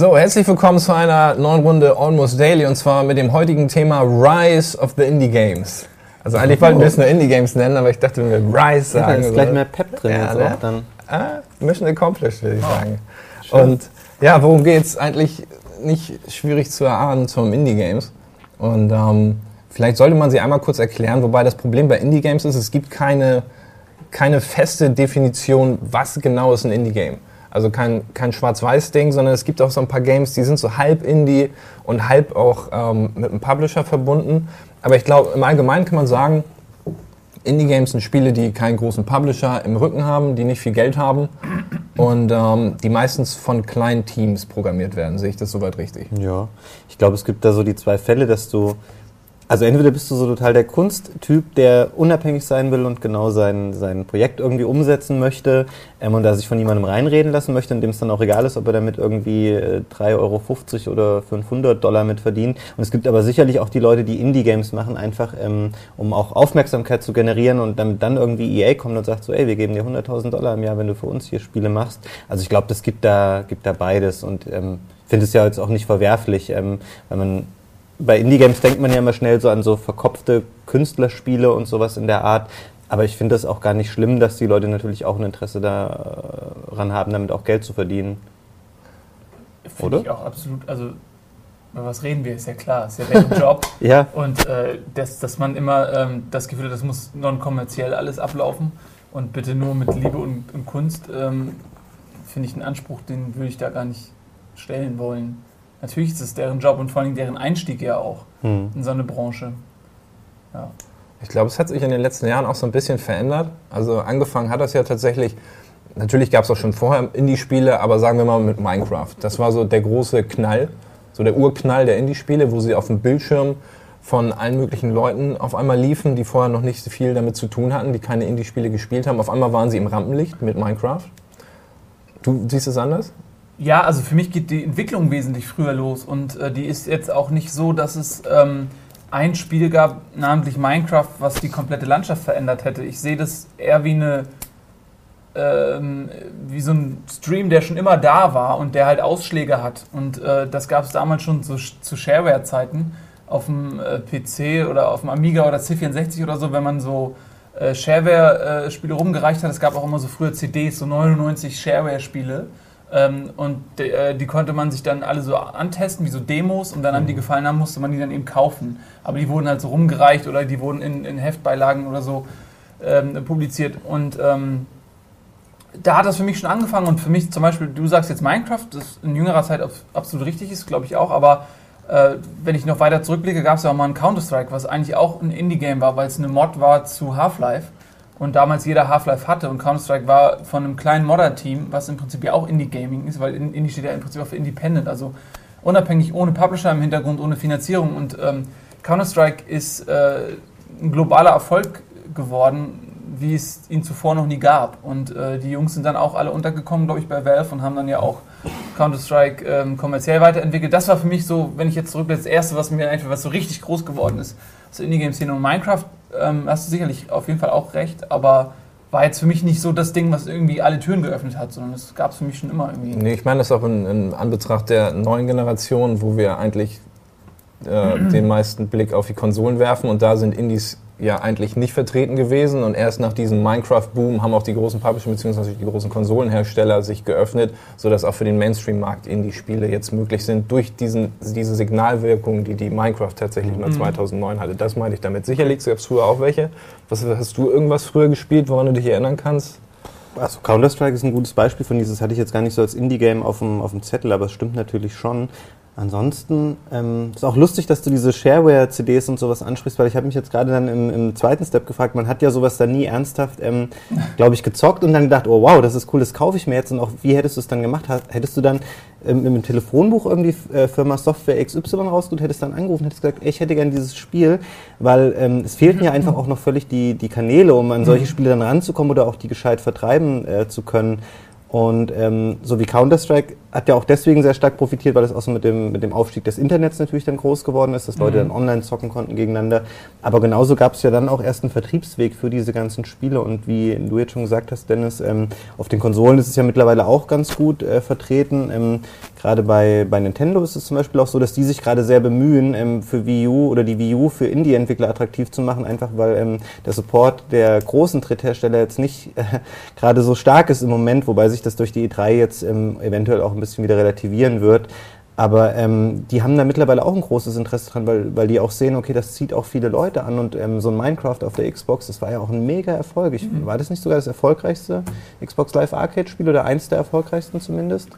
So, herzlich willkommen zu einer neuen Runde Almost Daily und zwar mit dem heutigen Thema Rise of the Indie Games. Also eigentlich wollten wir es nur Indie Games nennen, aber ich dachte, wenn wir Rise sagen. Ja, da ist gleich mehr Pep drin Ja, ne? dann. Ah, Mission accomplished, würde ich sagen. Und ja, worum geht's? Eigentlich nicht schwierig zu erahnen zum Indie Games. Und ähm, vielleicht sollte man sie einmal kurz erklären, wobei das Problem bei Indie Games ist, es gibt keine, keine feste Definition, was genau ist ein Indie Game. Also kein, kein Schwarz-Weiß-Ding, sondern es gibt auch so ein paar Games, die sind so halb Indie und halb auch ähm, mit einem Publisher verbunden. Aber ich glaube, im Allgemeinen kann man sagen, Indie-Games sind Spiele, die keinen großen Publisher im Rücken haben, die nicht viel Geld haben und ähm, die meistens von kleinen Teams programmiert werden. Sehe ich das soweit richtig? Ja, ich glaube, es gibt da so die zwei Fälle, dass du, also entweder bist du so total der Kunsttyp, der unabhängig sein will und genau sein, sein Projekt irgendwie umsetzen möchte ähm, und da sich von jemandem reinreden lassen möchte, in dem es dann auch egal ist, ob er damit irgendwie äh, 3,50 Euro oder 500 Dollar mit verdient. Und es gibt aber sicherlich auch die Leute, die Indie-Games machen, einfach ähm, um auch Aufmerksamkeit zu generieren und damit dann irgendwie EA kommt und sagt so, ey, wir geben dir 100.000 Dollar im Jahr, wenn du für uns hier Spiele machst. Also ich glaube, das gibt da, gibt da beides und ähm, finde es ja jetzt auch nicht verwerflich, ähm, wenn man bei Indie-Games denkt man ja immer schnell so an so verkopfte Künstlerspiele und sowas in der Art. Aber ich finde das auch gar nicht schlimm, dass die Leute natürlich auch ein Interesse daran haben, damit auch Geld zu verdienen. Finde ich auch absolut, also über was reden wir, ist ja klar, ist ja deren Job. Ja, Und äh, dass, dass man immer ähm, das Gefühl hat, das muss non-kommerziell alles ablaufen und bitte nur mit Liebe und, und Kunst, ähm, finde ich einen Anspruch, den würde ich da gar nicht stellen wollen. Natürlich ist es deren Job und vor allem deren Einstieg ja auch hm. in so eine Branche. Ja. Ich glaube, es hat sich in den letzten Jahren auch so ein bisschen verändert. Also angefangen hat das ja tatsächlich, natürlich gab es auch schon vorher Indie-Spiele, aber sagen wir mal mit Minecraft. Das war so der große Knall, so der Urknall der Indie-Spiele, wo sie auf dem Bildschirm von allen möglichen Leuten auf einmal liefen, die vorher noch nicht so viel damit zu tun hatten, die keine Indie-Spiele gespielt haben. Auf einmal waren sie im Rampenlicht mit Minecraft. Du siehst es anders? Ja, also für mich geht die Entwicklung wesentlich früher los und äh, die ist jetzt auch nicht so, dass es ähm, ein Spiel gab, namentlich Minecraft, was die komplette Landschaft verändert hätte. Ich sehe das eher wie eine ähm, wie so ein Stream, der schon immer da war und der halt Ausschläge hat. Und äh, das gab es damals schon zu, zu Shareware-Zeiten auf dem äh, PC oder auf dem Amiga oder C64 oder so, wenn man so äh, Shareware-Spiele rumgereicht hat. Es gab auch immer so früher CDs, so 99 Shareware-Spiele. Ähm, und de, äh, die konnte man sich dann alle so antesten, wie so Demos, und dann an die gefallen haben, musste man die dann eben kaufen. Aber die wurden halt so rumgereicht oder die wurden in, in Heftbeilagen oder so ähm, publiziert. Und ähm, da hat das für mich schon angefangen und für mich zum Beispiel, du sagst jetzt Minecraft, das in jüngerer Zeit abs- absolut richtig ist, glaube ich auch, aber äh, wenn ich noch weiter zurückblicke, gab es ja auch mal ein Counter-Strike, was eigentlich auch ein Indie-Game war, weil es eine Mod war zu Half-Life und damals jeder Half-Life hatte und Counter-Strike war von einem kleinen Modder-Team, was im Prinzip ja auch Indie-Gaming ist, weil In- Indie steht ja im Prinzip auch für Independent, also unabhängig, ohne Publisher im Hintergrund, ohne Finanzierung. Und ähm, Counter-Strike ist äh, ein globaler Erfolg geworden, wie es ihn zuvor noch nie gab. Und äh, die Jungs sind dann auch alle untergekommen, glaube ich, bei Valve und haben dann ja auch Counter-Strike ähm, kommerziell weiterentwickelt. Das war für mich so, wenn ich jetzt zurück, das erste, was mir einfällt, was so richtig groß geworden ist, so Indie-Game-Szene. Und Minecraft, ähm, hast du sicherlich auf jeden Fall auch recht, aber war jetzt für mich nicht so das Ding, was irgendwie alle Türen geöffnet hat, sondern es gab es für mich schon immer irgendwie. Nee, ich meine das auch in, in Anbetracht der neuen Generation, wo wir eigentlich äh, den meisten Blick auf die Konsolen werfen und da sind Indies ja eigentlich nicht vertreten gewesen und erst nach diesem Minecraft-Boom haben auch die großen Publisher bzw. die großen Konsolenhersteller sich geöffnet, sodass auch für den Mainstream-Markt Indie-Spiele jetzt möglich sind durch diesen, diese Signalwirkung, die die Minecraft tatsächlich mal 2009 hatte. Das meinte ich damit. Sicherlich gab es früher auch welche. Was, hast du irgendwas früher gespielt, woran du dich erinnern kannst? Also Counter-Strike ist ein gutes Beispiel von dieses, hatte ich jetzt gar nicht so als Indie-Game auf dem, auf dem Zettel, aber es stimmt natürlich schon. Ansonsten ähm, ist auch lustig, dass du diese Shareware-CDs und sowas ansprichst, weil ich habe mich jetzt gerade dann im, im zweiten Step gefragt, man hat ja sowas da nie ernsthaft, ähm, glaube ich, gezockt und dann gedacht, oh wow, das ist cool, das kaufe ich mir jetzt und auch wie hättest du es dann gemacht? Hättest du dann ähm, im Telefonbuch irgendwie äh, Firma Software XY rausgeholt, hättest dann angerufen, hättest gesagt, ey, ich hätte gern dieses Spiel, weil ähm, es fehlten ja einfach auch noch völlig die, die Kanäle, um an solche Spiele dann ranzukommen oder auch die gescheit vertreiben äh, zu können. Und ähm, so wie Counter-Strike hat ja auch deswegen sehr stark profitiert, weil es auch so mit dem, mit dem Aufstieg des Internets natürlich dann groß geworden ist, dass Leute dann online zocken konnten gegeneinander. Aber genauso gab es ja dann auch erst einen Vertriebsweg für diese ganzen Spiele. Und wie du jetzt schon gesagt hast, Dennis, ähm, auf den Konsolen ist es ja mittlerweile auch ganz gut äh, vertreten. Ähm, gerade bei, bei Nintendo ist es zum Beispiel auch so, dass die sich gerade sehr bemühen, ähm, für Wii U oder die Wii U für Indie-Entwickler attraktiv zu machen, einfach weil ähm, der Support der großen Dritthersteller jetzt nicht äh, gerade so stark ist im Moment, wobei sich das durch die E3 jetzt ähm, eventuell auch ein bisschen wieder relativieren wird. Aber ähm, die haben da mittlerweile auch ein großes Interesse dran, weil, weil die auch sehen, okay, das zieht auch viele Leute an und ähm, so ein Minecraft auf der Xbox, das war ja auch ein mega Erfolg. Ich, mhm. War das nicht sogar das erfolgreichste Xbox Live Arcade Spiel oder eins der erfolgreichsten zumindest?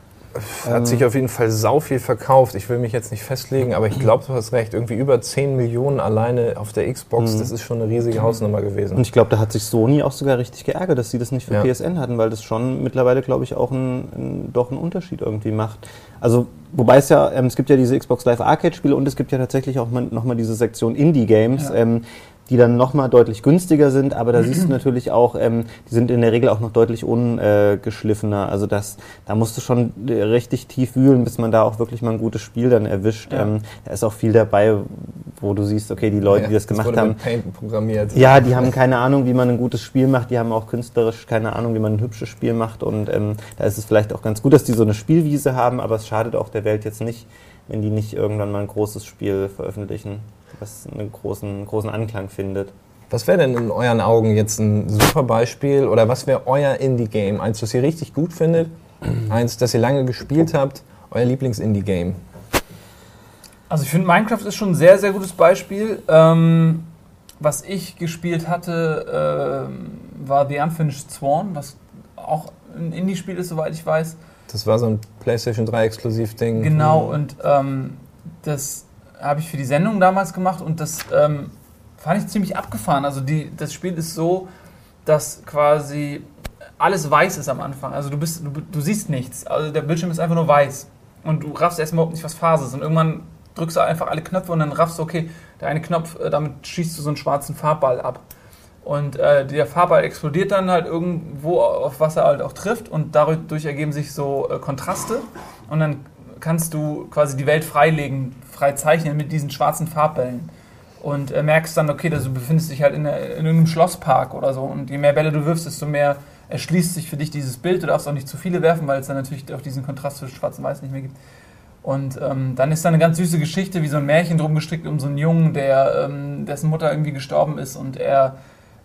Hat sich auf jeden Fall sau viel verkauft. Ich will mich jetzt nicht festlegen, aber ich glaube, du hast recht. Irgendwie über 10 Millionen alleine auf der Xbox, mhm. das ist schon eine riesige Hausnummer gewesen. Und ich glaube, da hat sich Sony auch sogar richtig geärgert, dass sie das nicht für ja. PSN hatten, weil das schon mittlerweile, glaube ich, auch ein, ein, doch einen Unterschied irgendwie macht. Also, wobei es ja, ähm, es gibt ja diese Xbox Live Arcade Spiele und es gibt ja tatsächlich auch nochmal diese Sektion Indie Games. Ja. Ähm, die dann nochmal deutlich günstiger sind, aber da siehst du natürlich auch, ähm, die sind in der Regel auch noch deutlich ungeschliffener. Also das, da musst du schon richtig tief wühlen, bis man da auch wirklich mal ein gutes Spiel dann erwischt. Ja. Ähm, da ist auch viel dabei, wo du siehst, okay, die Leute, ja, die das gemacht das haben, programmiert. ja, die haben keine Ahnung, wie man ein gutes Spiel macht, die haben auch künstlerisch keine Ahnung, wie man ein hübsches Spiel macht und ähm, da ist es vielleicht auch ganz gut, dass die so eine Spielwiese haben, aber es schadet auch der Welt jetzt nicht, wenn die nicht irgendwann mal ein großes Spiel veröffentlichen was einen großen, großen Anklang findet. Was wäre denn in euren Augen jetzt ein super Beispiel oder was wäre euer Indie-Game? Eins, das ihr richtig gut findet, eins, das ihr lange gespielt habt, euer Lieblings-Indie-Game? Also ich finde Minecraft ist schon ein sehr, sehr gutes Beispiel. Ähm, was ich gespielt hatte, äh, war The Unfinished Sworn, was auch ein Indie-Spiel ist, soweit ich weiß. Das war so ein PlayStation 3 Exklusiv-Ding. Genau, und ähm, das habe ich für die Sendung damals gemacht und das ähm, fand ich ziemlich abgefahren. Also die, das Spiel ist so, dass quasi alles weiß ist am Anfang. Also du, bist, du, du siehst nichts. Also der Bildschirm ist einfach nur weiß. Und du raffst erstmal überhaupt nicht, was Phase ist. Und irgendwann drückst du einfach alle Knöpfe und dann raffst du, okay, der eine Knopf, äh, damit schießt du so einen schwarzen Farbball ab. Und äh, der Farbball explodiert dann halt irgendwo, auf was er halt auch trifft und dadurch ergeben sich so äh, Kontraste. Und dann kannst du quasi die Welt freilegen, frei zeichnen mit diesen schwarzen Farbbällen. Und äh, merkst dann, okay, dass du befindest dich halt in, in irgendeinem Schlosspark oder so. Und je mehr Bälle du wirfst, desto mehr erschließt sich für dich dieses Bild. Du darfst auch nicht zu viele werfen, weil es dann natürlich auch diesen Kontrast zwischen Schwarz und Weiß nicht mehr gibt. Und ähm, dann ist da eine ganz süße Geschichte, wie so ein Märchen drum gestrickt um so einen Jungen, der, ähm, dessen Mutter irgendwie gestorben ist und er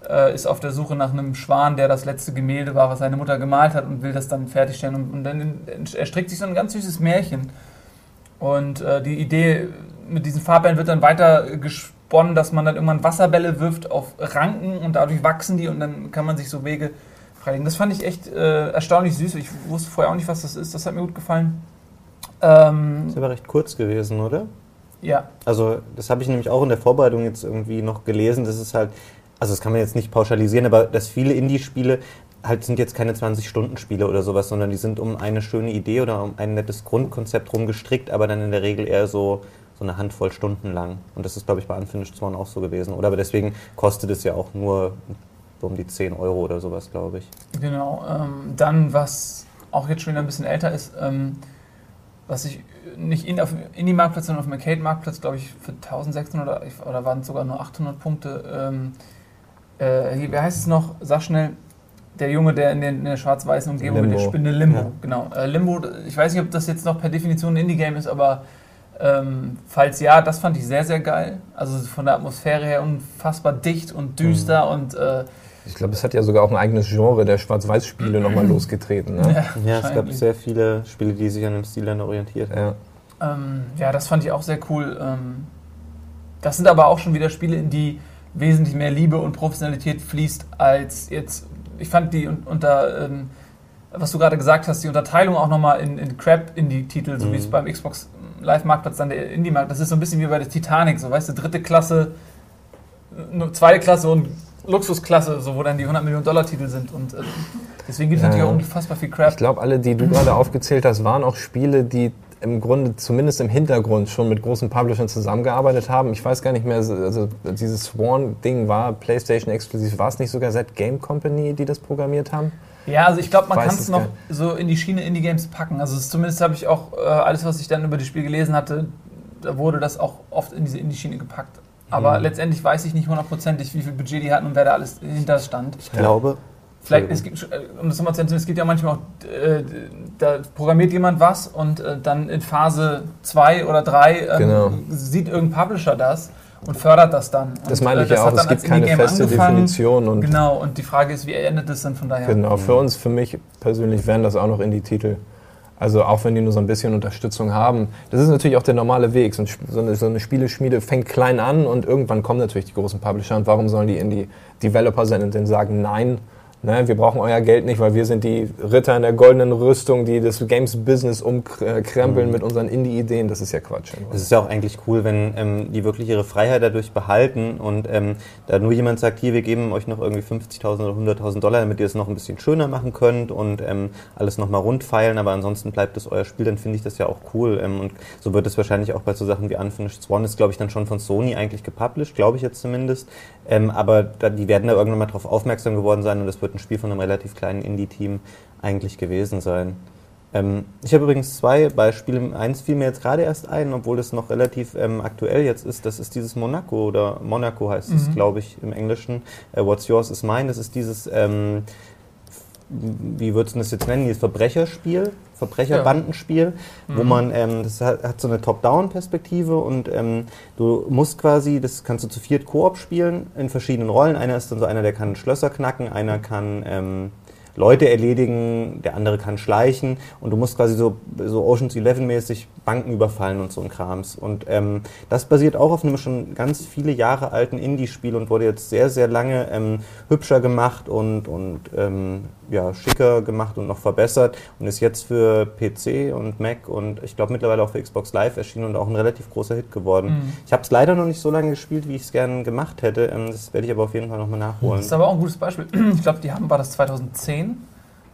äh, ist auf der Suche nach einem Schwan, der das letzte Gemälde war, was seine Mutter gemalt hat und will das dann fertigstellen. Und, und dann erstrickt sich so ein ganz süßes Märchen. Und äh, die Idee mit diesen Farbbällen wird dann weiter gesponnen, dass man dann irgendwann Wasserbälle wirft auf Ranken und dadurch wachsen die und dann kann man sich so Wege freilegen. Das fand ich echt äh, erstaunlich süß. Ich wusste vorher auch nicht, was das ist. Das hat mir gut gefallen. Ähm, das ist aber recht kurz gewesen, oder? Ja. Also, das habe ich nämlich auch in der Vorbereitung jetzt irgendwie noch gelesen. Das ist halt, also das kann man jetzt nicht pauschalisieren, aber dass viele Indie-Spiele halt sind jetzt keine 20-Stunden-Spiele oder sowas, sondern die sind um eine schöne Idee oder um ein nettes Grundkonzept rumgestrickt, aber dann in der Regel eher so, so eine Handvoll Stunden lang. Und das ist, glaube ich, bei Unfinished Swan auch so gewesen. Oder aber deswegen kostet es ja auch nur so um die 10 Euro oder sowas, glaube ich. Genau. Ähm, dann, was auch jetzt schon wieder ein bisschen älter ist, ähm, was ich nicht in, auf Indie-Marktplatz, sondern auf dem Arcade-Marktplatz, glaube ich, für 1600 oder, oder waren es sogar nur 800 Punkte. Ähm, äh, wie heißt es noch? Sag schnell. Der Junge, der in, den, in der schwarz-weißen Umgebung Limbo. mit der Spinne Limbo, ja. genau. Äh, Limbo, ich weiß nicht, ob das jetzt noch per Definition ein Indie-Game ist, aber ähm, falls ja, das fand ich sehr, sehr geil. Also von der Atmosphäre her unfassbar dicht und düster mhm. und äh, ich glaube, es hat ja sogar auch ein eigenes Genre der Schwarz-Weiß-Spiele nochmal losgetreten. Ne? Ja, ja es gab sehr viele Spiele, die sich an dem Stil dann orientiert haben. Ja. Ähm, ja, das fand ich auch sehr cool. Ähm, das sind aber auch schon wieder Spiele, in die wesentlich mehr Liebe und Professionalität fließt als jetzt ich fand die unter, ähm, was du gerade gesagt hast, die Unterteilung auch nochmal in, in Crap-Indie-Titel, so mhm. wie es beim Xbox Live-Marktplatz dann der Indie-Markt, das ist so ein bisschen wie bei der Titanic, so weißt du, dritte Klasse, zweite Klasse und Luxusklasse, so wo dann die 100 Millionen Dollar Titel sind und äh, deswegen gibt es ja, natürlich auch unfassbar viel Crap. Ich glaube, alle, die du gerade aufgezählt hast, waren auch Spiele, die im Grunde zumindest im Hintergrund schon mit großen Publishern zusammengearbeitet haben. Ich weiß gar nicht mehr, also dieses Sworn-Ding war PlayStation exklusiv. War es nicht sogar Set Game Company, die das programmiert haben? Ja, also ich glaube, man kann es noch so in die Schiene Indie-Games packen. Also zumindest habe ich auch äh, alles, was ich dann über das Spiel gelesen hatte, da wurde das auch oft in diese Indie-Schiene gepackt. Aber mhm. letztendlich weiß ich nicht hundertprozentig, wie viel Budget die hatten und wer da alles hinter stand. Ich glaube, Vielleicht, es gibt, äh, um das nochmal zu erzählen, es gibt ja manchmal auch, äh, da programmiert jemand was und äh, dann in Phase 2 oder 3 ähm, Genau. sieht irgendein Publisher das und fördert das dann. Das und, meine äh, ich ja auch, es gibt keine feste angefangen. Definition. Und Genau, und die Frage ist, wie endet es dann von daher? Genau, für uns, für mich persönlich wären das auch noch Indie-Titel. Also auch wenn die nur so ein bisschen Unterstützung haben. Das ist natürlich auch der normale Weg. So, eine, so eine Spieleschmiede fängt klein an und irgendwann kommen natürlich die großen Publisher. Und warum sollen die Indie-Developer sein und dann sagen, nein, ne, wir brauchen euer Geld nicht, weil wir sind die Ritter in der goldenen Rüstung, die das Games-Business umkrempeln mit unseren Indie-Ideen. Das ist ja Quatsch. Es ist ja auch eigentlich cool, wenn ähm, die wirklich ihre Freiheit dadurch behalten und ähm, da nur jemand sagt, hier, wir geben euch noch irgendwie 50.000 oder 100.000 Dollar, damit ihr es noch ein bisschen schöner machen könnt und ähm, alles nochmal rund feilen, aber ansonsten bleibt es euer Spiel, dann finde ich das ja auch cool. Ähm, und so wird es wahrscheinlich auch bei so Sachen wie Unfinished Swan ist, glaube ich, dann schon von Sony eigentlich gepublished, glaube ich jetzt zumindest. Ähm, aber da, die werden da irgendwann mal drauf aufmerksam geworden sein und es wird ein Spiel von einem relativ kleinen Indie-Team eigentlich gewesen sein. Ähm, ich habe übrigens zwei Beispiele. Eins fiel mir jetzt gerade erst ein, obwohl das noch relativ ähm, aktuell jetzt ist. Das ist dieses Monaco oder Monaco heißt es, Mhm. glaube ich, im Englischen. Äh, What's Yours is Mine. Das ist dieses, ähm, wie würdest du das jetzt nennen, dieses Verbrecherspiel, Verbrecherbandenspiel, wo Mhm. man, ähm, das hat, hat so eine Top-Down-Perspektive und ähm, du musst quasi, das kannst du zu viert Koop spielen in verschiedenen Rollen. Einer ist dann so einer, der kann Schlösser knacken, einer kann ähm, Leute erledigen, der andere kann schleichen und du musst quasi so, so Ocean's Eleven mäßig Banken überfallen und so ein Krams. Und ähm, das basiert auch auf einem schon ganz viele Jahre alten Indie-Spiel und wurde jetzt sehr, sehr lange ähm, hübscher gemacht und, und ähm, ja, schicker gemacht und noch verbessert und ist jetzt für PC und Mac und ich glaube mittlerweile auch für Xbox Live erschienen und auch ein relativ großer Hit geworden. Mhm. Ich habe es leider noch nicht so lange gespielt, wie ich es gerne gemacht hätte. Ähm, das werde ich aber auf jeden Fall nochmal nachholen. Das ist aber auch ein gutes Beispiel. Ich glaube, die haben, war das 2010,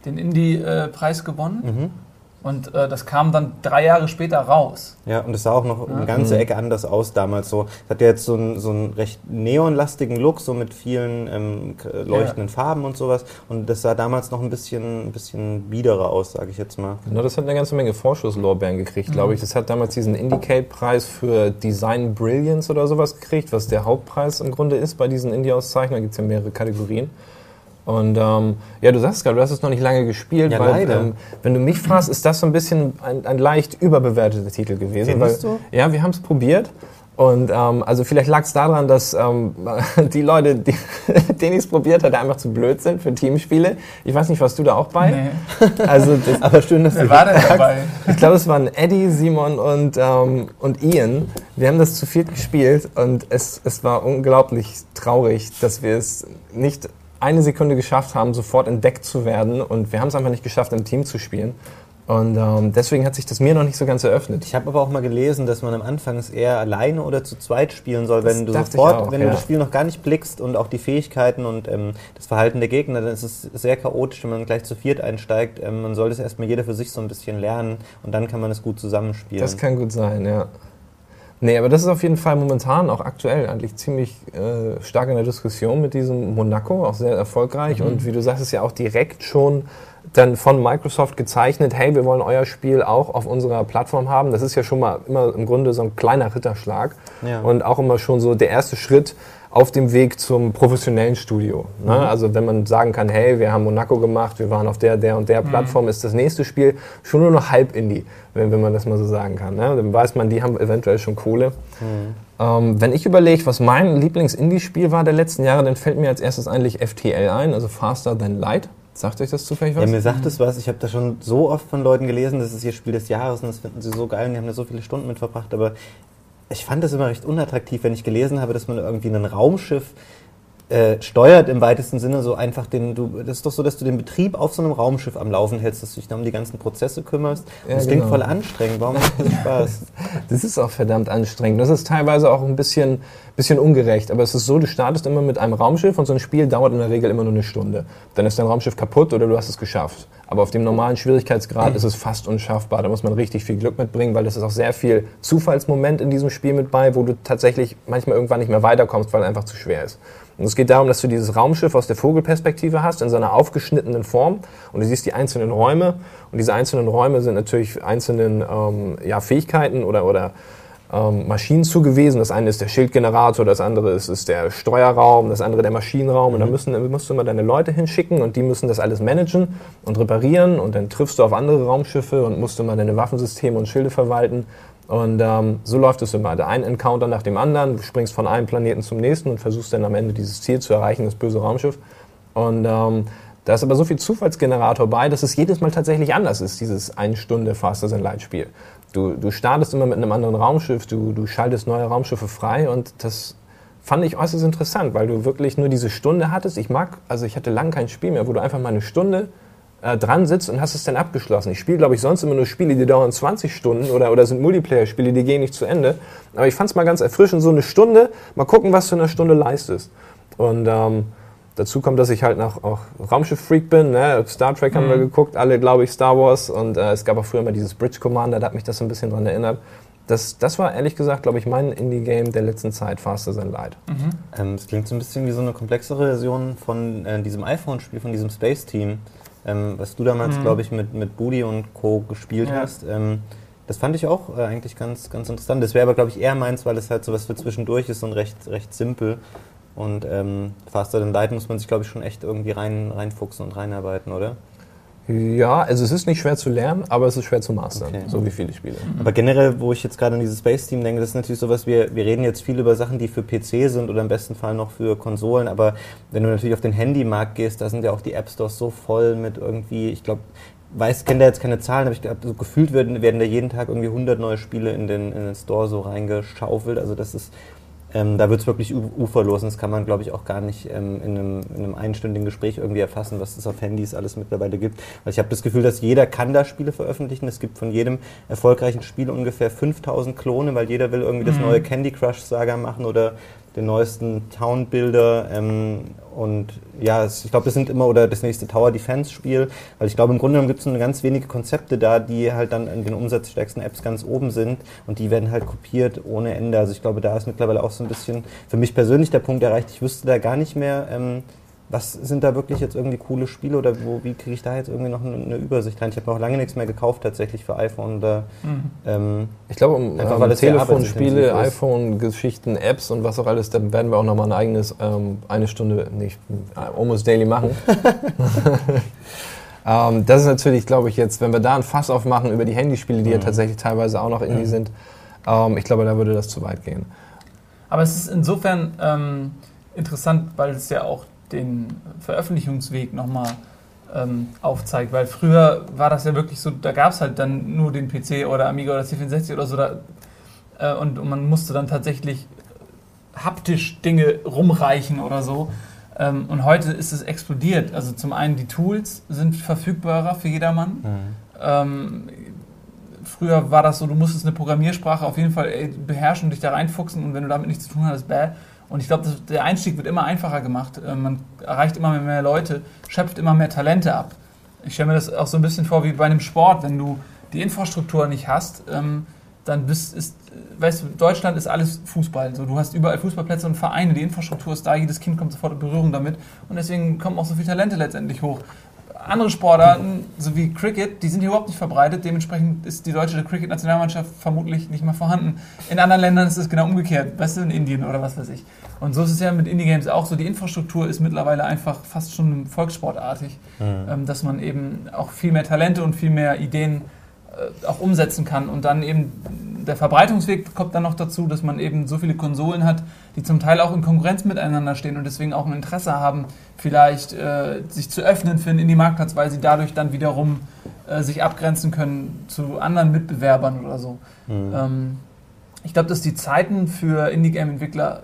den Indie-Preis gewonnen. Mhm. Und äh, das kam dann drei Jahre später raus. Ja, und es sah auch noch Ja. eine ganze Mhm. Ecke anders aus damals. So, es hat ja jetzt so einen, so einen recht neonlastigen Look, so mit vielen ähm, k- leuchtenden Farben und sowas. Und das sah damals noch ein bisschen, ein bisschen biederer aus, sage ich jetzt mal. Genau, das hat eine ganze Menge Vorschusslorbeeren gekriegt, glaube ich. Das hat damals diesen Indicate-Preis für Design Brilliance oder sowas gekriegt, was der Hauptpreis im Grunde ist bei diesen Indie-Auszeichnungen. Da gibt es ja mehrere Kategorien. Und ähm, ja, du sagst gerade, du hast es noch nicht lange gespielt, Ja, weil. Ähm, wenn du mich fragst, ist das so ein bisschen ein, ein leicht überbewerteter Titel gewesen. Weil, du? Ja, wir haben es probiert. Und ähm, also vielleicht lag es daran, dass ähm, die Leute, die, denen ich es probiert hatte, einfach zu blöd sind für Teamspiele. Ich weiß nicht, warst du da auch bei? Nee. Also das, Aber schön, dass Wer du war denn dabei? ich glaube, es waren Eddie, Simon und, ähm, und Ian. Wir haben das zu viert gespielt und es, es war unglaublich traurig, dass wir es nicht eine Sekunde geschafft haben, sofort entdeckt zu werden. Und wir haben es einfach nicht geschafft, im Team zu spielen. Und ähm, deswegen hat sich das mir noch nicht so ganz eröffnet. Ich habe aber auch mal gelesen, dass man am Anfang eher alleine oder zu zweit spielen soll, Das wenn du sofort, auch, wenn du ja. das Spiel noch gar nicht blickst und auch die Fähigkeiten und ähm, das Verhalten der Gegner, dann ist es sehr chaotisch, wenn man gleich zu viert einsteigt. Ähm, man soll das erstmal jeder für sich so ein bisschen lernen und dann kann man es gut zusammenspielen. Das kann gut sein, ja. Nee, aber das ist auf jeden Fall momentan auch aktuell eigentlich ziemlich äh, stark in der Diskussion mit diesem Monaco, auch sehr erfolgreich Mhm. und wie du sagst, ist ja auch direkt schon dann von Microsoft gezeichnet, hey, wir wollen euer Spiel auch auf unserer Plattform haben. Das ist ja schon mal immer im Grunde so ein kleiner Ritterschlag Ja. und auch immer schon so der erste Schritt auf dem Weg zum professionellen Studio. Ne? Mhm. Also wenn man sagen kann, hey, wir haben Monaco gemacht, wir waren auf der, der und der Mhm. Plattform, ist das nächste Spiel schon nur noch halb Indie, wenn, wenn man das mal so sagen kann. Ne? Dann weiß man, die haben eventuell schon Kohle. Mhm. Ähm, wenn ich überlege, was mein Lieblings-Indie-Spiel war der letzten Jahre, dann fällt mir als erstes eigentlich FTL ein, also Faster Than Light. Sagt euch das zufällig was? Ja, mir sagt es was. Ich habe da schon so oft von Leuten gelesen, das ist ihr Spiel des Jahres und das finden sie so geil und die haben da so viele Stunden mit verbracht. Aber ich fand das immer recht unattraktiv, wenn ich gelesen habe, dass man irgendwie ein Raumschiff äh, steuert im weitesten Sinne so einfach den, du, das ist doch so, dass du den Betrieb auf so einem Raumschiff am Laufen hältst, dass du dich da um die ganzen Prozesse kümmerst. Ja, das klingt genau. voll anstrengend. Warum macht das Spaß? Das ist auch verdammt anstrengend. Das ist teilweise auch ein bisschen, bisschen ungerecht. Aber es ist so, du startest immer mit einem Raumschiff und so ein Spiel dauert in der Regel immer nur eine Stunde. Dann ist dein Raumschiff kaputt oder du hast es geschafft. Aber auf dem normalen Schwierigkeitsgrad ist es fast unschaffbar. Da muss man richtig viel Glück mitbringen, weil das ist auch sehr viel Zufallsmoment in diesem Spiel mit bei, wo du tatsächlich manchmal irgendwann nicht mehr weiterkommst, weil es einfach zu schwer ist. Und es geht darum, dass du dieses Raumschiff aus der Vogelperspektive hast, in so einer aufgeschnittenen Form. Und du siehst die einzelnen Räume. Und diese einzelnen Räume sind natürlich einzelnen ähm, ja, Fähigkeiten oder, oder ähm, Maschinen zugewiesen. Das eine ist der Schildgenerator, das andere ist, ist der Steuerraum, das andere der Maschinenraum. Mhm. Und da müssen, musst du immer deine Leute hinschicken und die müssen das alles managen und reparieren. Und dann triffst du auf andere Raumschiffe und musst immer deine Waffensysteme und Schilde verwalten. Und ähm, so läuft es immer. Ein Encounter nach dem anderen. Du springst von einem Planeten zum nächsten und versuchst dann am Ende dieses Ziel zu erreichen, das böse Raumschiff. Und ähm, da ist aber so viel Zufallsgenerator bei, dass es jedes Mal tatsächlich anders ist, dieses eine Stunde Faster Than Light Spiel. Du, du startest immer mit einem anderen Raumschiff, du, du schaltest neue Raumschiffe frei und das fand ich äußerst interessant, weil du wirklich nur diese Stunde hattest. Ich mag, also ich hatte lange kein Spiel mehr, wo du einfach mal eine Stunde äh, dran sitzt und hast es dann abgeschlossen. Ich spiele, glaube ich, sonst immer nur Spiele, die dauern 20 Stunden oder, oder sind Multiplayer-Spiele, die gehen nicht zu Ende. Aber ich fand es mal ganz erfrischend, so eine Stunde, mal gucken, was du in einer Stunde leistest. Und ähm, dazu kommt, dass ich halt noch auch Raumschiff-Freak bin. Ne? Star Trek haben wir mhm. geguckt, alle, glaube ich, Star Wars. Und äh, es gab auch früher mal dieses Bridge Commander, da hat mich das so ein bisschen dran erinnert. Das, das war ehrlich gesagt, glaube ich, mein Indie-Game der letzten Zeit, Faster Than Light. Mhm. Ähm, es klingt so ein bisschen wie so eine komplexere Version von äh, diesem iPhone-Spiel, von diesem Space-Team ähm, was du damals, mhm. glaube ich, mit, mit Booty und Co. gespielt ja. hast. Ähm, das fand ich auch äh, eigentlich ganz, ganz interessant. Das wäre aber, glaube ich, eher meins, weil es halt so was für zwischendurch ist und recht, recht simpel. Und ähm, Faster Than Light muss man sich, glaube ich, schon echt irgendwie rein, reinfuchsen und reinarbeiten, oder? Ja, also es ist nicht schwer zu lernen, aber es ist schwer zu mastern, okay. so wie viele Spiele. Aber generell, wo ich jetzt gerade an dieses Space-Team denke, das ist natürlich sowas, wir, wir reden jetzt viel über Sachen, die für PC sind oder im besten Fall noch für Konsolen, aber wenn du natürlich auf den Handymarkt gehst, da sind ja auch die App Stores so voll mit irgendwie, ich glaube, weiß, kenne da jetzt keine Zahlen, aber ich glaube, so gefühlt werden, werden da jeden Tag irgendwie 100 neue Spiele in den, in den Store so reingeschaufelt, also das ist ähm, da wird es wirklich uferlos und das kann man, glaube ich, auch gar nicht ähm, in, einem, in, einem, einstündigen Gespräch irgendwie erfassen, was es auf Handys alles mittlerweile gibt. Weil ich habe das Gefühl, dass jeder kann da Spiele veröffentlichen. Es gibt von jedem erfolgreichen Spiel ungefähr 5000 Klone, weil jeder will irgendwie das mhm. neue Candy Crush Saga machen oder den neuesten Town-Builder ähm, und ja, ich glaube, das sind immer oder das nächste Tower Defense Spiel, weil ich glaube, im Grunde genommen gibt es nur ganz wenige Konzepte da, die halt dann in den umsatzstärksten Apps ganz oben sind und die werden halt kopiert ohne Ende. Also ich glaube, da ist mittlerweile auch so ein bisschen für mich persönlich der Punkt erreicht, ich wüsste da gar nicht mehr, ähm, was sind da wirklich jetzt irgendwie coole Spiele oder wo, wie kriege ich da jetzt irgendwie noch eine, eine Übersicht rein? Ich habe noch lange nichts mehr gekauft tatsächlich für iPhone oder mhm. ähm, ich glaube um einfach, weil Telefonspiele, iPhone-Geschichten, Apps und was auch alles, dann werden wir auch noch mal ein eigenes ähm, eine Stunde nicht almost daily machen. ähm, das ist natürlich, glaube ich jetzt, wenn wir da ein Fass aufmachen über die Handyspiele, die mhm. ja tatsächlich teilweise auch noch Indie mhm. sind, ähm, ich glaube, da würde das zu weit gehen. Aber es ist insofern ähm, interessant, weil es ja auch den Veröffentlichungsweg nochmal ähm, aufzeigt. Weil früher war das ja wirklich so, da gab es halt dann nur den PC oder Amiga oder C64 oder so. Da, äh, und, und, man musste dann tatsächlich haptisch Dinge rumreichen oder so. Ähm, und heute ist es explodiert. Also zum einen die Tools sind verfügbarer für jedermann. Mhm. Ähm, früher war das so, du musstest eine Programmiersprache auf jeden Fall äh, beherrschen und dich da reinfuchsen und wenn du damit nichts zu tun hattest, bäh. Und ich glaube, der Einstieg wird immer einfacher gemacht. Äh, man erreicht immer mehr Leute, schöpft immer mehr Talente ab. Ich stelle mir das auch so ein bisschen vor wie bei einem Sport. Wenn du die Infrastruktur nicht hast, ähm, dann bist, ist, weißt du, Deutschland ist alles Fußball. So, du hast überall Fußballplätze und Vereine, die Infrastruktur ist da, jedes Kind kommt sofort in Berührung damit. Und deswegen kommen auch so viele Talente letztendlich hoch andere Sportarten, so wie Cricket, die sind hier überhaupt nicht verbreitet. Dementsprechend ist die deutsche Cricket-Nationalmannschaft vermutlich nicht mehr vorhanden. In anderen Ländern ist es genau umgekehrt. Weißt du, in Indien oder was weiß ich. Und so ist es ja mit Indie-Games auch so. Die Infrastruktur ist mittlerweile einfach fast schon volkssportartig, mhm. Ähm, dass man eben auch viel mehr Talente und viel mehr Ideen äh, auch umsetzen kann. Und dann eben der Verbreitungsweg kommt dann noch dazu, dass man eben so viele Konsolen hat, die zum Teil auch in Konkurrenz miteinander stehen und deswegen auch ein Interesse haben, vielleicht äh, sich zu öffnen für den Indie-Marktplatz, weil sie dadurch dann wiederum äh, sich abgrenzen können zu anderen Mitbewerbern oder so. Mhm. Ähm, ich glaube, dass die Zeiten für Indie-Game-Entwickler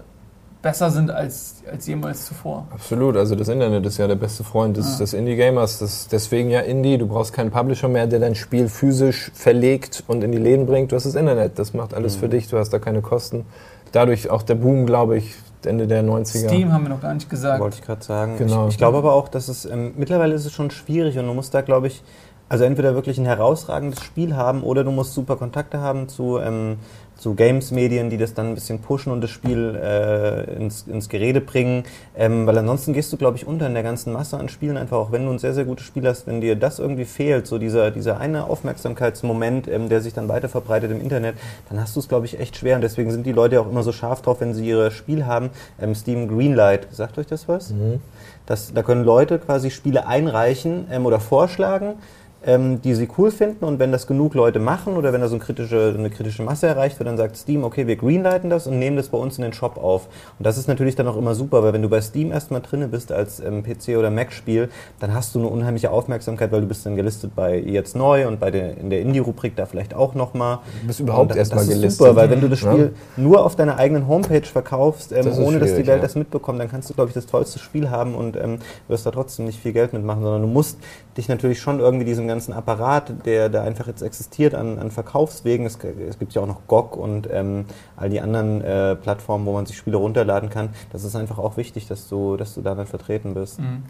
besser sind als, als jemals zuvor. Absolut, also das Internet ist ja der beste Freund des, ja. des Indie-Gamers. Deswegen ja Indie, du brauchst keinen Publisher mehr, der dein Spiel physisch verlegt und in die Läden bringt. Du hast das Internet, das macht alles mhm. für dich, du hast da keine Kosten. Dadurch auch der Boom, glaube ich, Ende der 90er. Steam haben wir noch gar nicht gesagt. Wollte ich gerade sagen. Genau. Ich, ich glaube aber auch, dass es ähm, mittlerweile ist es schon schwierig und du musst da, glaube ich, also entweder wirklich ein herausragendes Spiel haben oder du musst super Kontakte haben zu, ähm, so Games-Medien, die das dann ein bisschen pushen und das Spiel äh, ins, ins Gerede bringen. Ähm, weil ansonsten gehst du, glaube ich, unter in der ganzen Masse an Spielen einfach, auch wenn du ein sehr, sehr gutes Spiel hast, wenn dir das irgendwie fehlt, so dieser, dieser eine Aufmerksamkeitsmoment, ähm, der sich dann weiter verbreitet im Internet, dann hast du es, glaube ich, echt schwer. Und deswegen sind die Leute auch immer so scharf drauf, wenn sie ihre Spiel haben. Ähm, Steam Greenlight, sagt euch das was? Mhm. Das, da können Leute quasi Spiele einreichen ähm, oder vorschlagen ähm, die sie cool finden und wenn das genug Leute machen oder wenn da so eine kritische, eine kritische Masse erreicht wird, dann sagt Steam, okay, wir greenlighten das und nehmen das bei uns in den Shop auf. Und das ist natürlich dann auch immer super, weil wenn du bei Steam erstmal drinne bist als ähm, PC- oder Mac-Spiel, dann hast du eine unheimliche Aufmerksamkeit, weil du bist dann gelistet bei jetzt neu und bei der, in der Indie-Rubrik da vielleicht auch nochmal. Du bist überhaupt erstmal gelistet. Das ist super, weil wenn du das Spiel ja. nur auf deiner eigenen Homepage verkaufst, ähm, das ohne dass die Welt ja. das mitbekommt, dann kannst du, glaube ich, das tollste Spiel haben und ähm, wirst da trotzdem nicht viel Geld mitmachen, sondern du musst dich natürlich schon irgendwie diesem ganzen Apparat, der da einfach jetzt existiert an, an Verkaufswegen, es, es, gibt ja auch noch GOG und ähm, all die anderen äh, Plattformen, wo man sich Spiele runterladen kann, das ist einfach auch wichtig, dass du, dass du da dann vertreten bist. Mhm.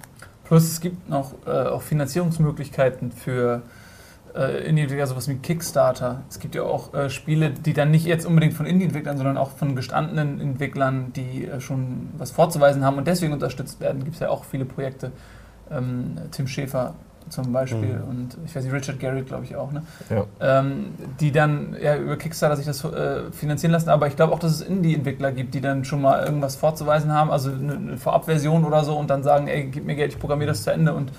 Plus es gibt noch äh, auch Finanzierungsmöglichkeiten für äh, Indie-Entwickler, sowas wie Kickstarter. Es gibt ja auch äh, Spiele, die dann nicht jetzt unbedingt von Indie-Entwicklern, sondern auch von gestandenen Entwicklern, die äh, schon was vorzuweisen haben und deswegen unterstützt werden. Gibt es ja auch viele Projekte. Ähm, Tim Schäfer zum Beispiel mhm. und ich weiß nicht, Richard Garrett glaube ich auch, ne? Ja. Ähm, die dann ja, über Kickstarter sich das äh, finanzieren lassen, aber ich glaube auch, dass es Indie-Entwickler gibt, die dann schon mal irgendwas vorzuweisen haben, also eine, eine Vorabversion oder so und dann sagen, ey, gib mir Geld, ich programmiere das zu Ende und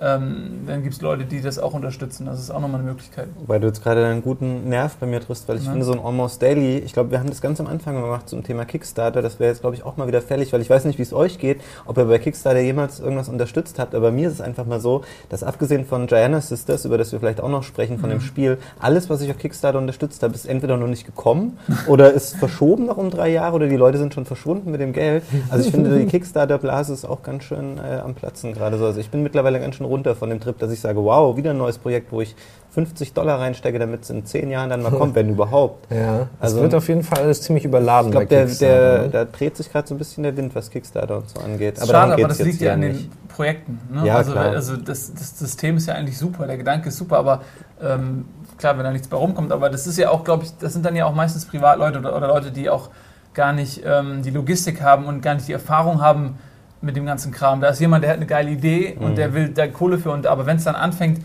ähm, dann gibt es Leute, die das auch unterstützen. Das ist auch nochmal eine Möglichkeit. Weil du jetzt gerade einen guten Nerv bei mir triffst, weil ich ja. finde, so ein Almost Daily, ich glaube, wir haben das ganz am Anfang gemacht zum Thema Kickstarter, das wäre jetzt, glaube ich, auch mal wieder fällig, weil ich weiß nicht, wie es euch geht, ob ihr bei Kickstarter jemals irgendwas unterstützt habt, aber mir ist es einfach mal so, dass abgesehen von Gianna Sisters, über das wir vielleicht auch noch sprechen, von mhm. dem Spiel, alles, was ich auf Kickstarter unterstützt habe, ist entweder noch nicht gekommen oder ist verschoben noch um drei Jahre oder die Leute sind schon verschwunden mit dem Geld. Also ich finde, die Kickstarter-Blase ist auch ganz schön äh, am Platzen gerade so. Also ich bin mittlerweile ganz schön runter von dem Trip, dass ich sage, wow, wieder ein neues Projekt, wo ich 50 Dollar reinstecke, damit es in zehn Jahren dann mal kommt, wenn überhaupt. Ja, also es wird auf jeden Fall alles ziemlich überladen. Ich glaube, der, der, ne? da dreht sich gerade so ein bisschen der Wind, was Kickstarter und so angeht. Aber Schade, aber das liegt ja an den Projekten. Ne? Ja, also, klar. also das, das System ist ja eigentlich super, der Gedanke ist super, aber ähm, klar, wenn da nichts bei rumkommt, aber das ist ja auch, glaube ich, das sind dann ja auch meistens Privatleute oder, oder Leute, die auch gar nicht ähm, die Logistik haben und gar nicht die Erfahrung haben, mit dem ganzen Kram. Da ist jemand, der hat eine geile Idee und mhm. der will da Kohle für. Und, aber wenn es dann anfängt,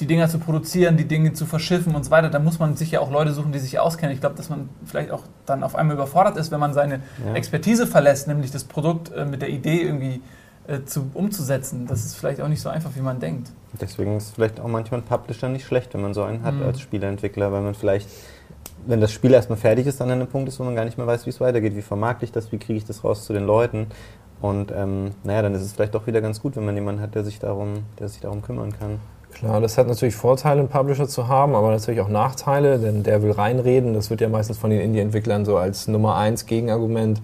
die Dinger zu produzieren, die Dinge zu verschiffen und so weiter, dann muss man sich ja auch Leute suchen, die sich auskennen. Ich glaube, dass man vielleicht auch dann auf einmal überfordert ist, wenn man seine ja. Expertise verlässt, nämlich das Produkt äh, mit der Idee irgendwie äh, zu, umzusetzen. Das ist vielleicht auch nicht so einfach, wie man denkt. Deswegen ist vielleicht auch manchmal ein Publisher nicht schlecht, wenn man so einen hat mhm. als Spieleentwickler, weil man vielleicht wenn das Spiel erstmal fertig ist, dann an einem Punkt ist, wo man gar nicht mehr weiß, wie es weitergeht. Wie vermarkte ich das? Wie kriege ich das raus zu den Leuten? Und ähm, naja, dann ist es vielleicht doch wieder ganz gut, wenn man jemanden hat, der sich darum, der sich darum kümmern kann. Klar, das hat natürlich Vorteile, einen Publisher zu haben, aber natürlich auch Nachteile, denn der will reinreden. Das wird ja meistens von den Indie-Entwicklern so als Nummer eins Gegenargument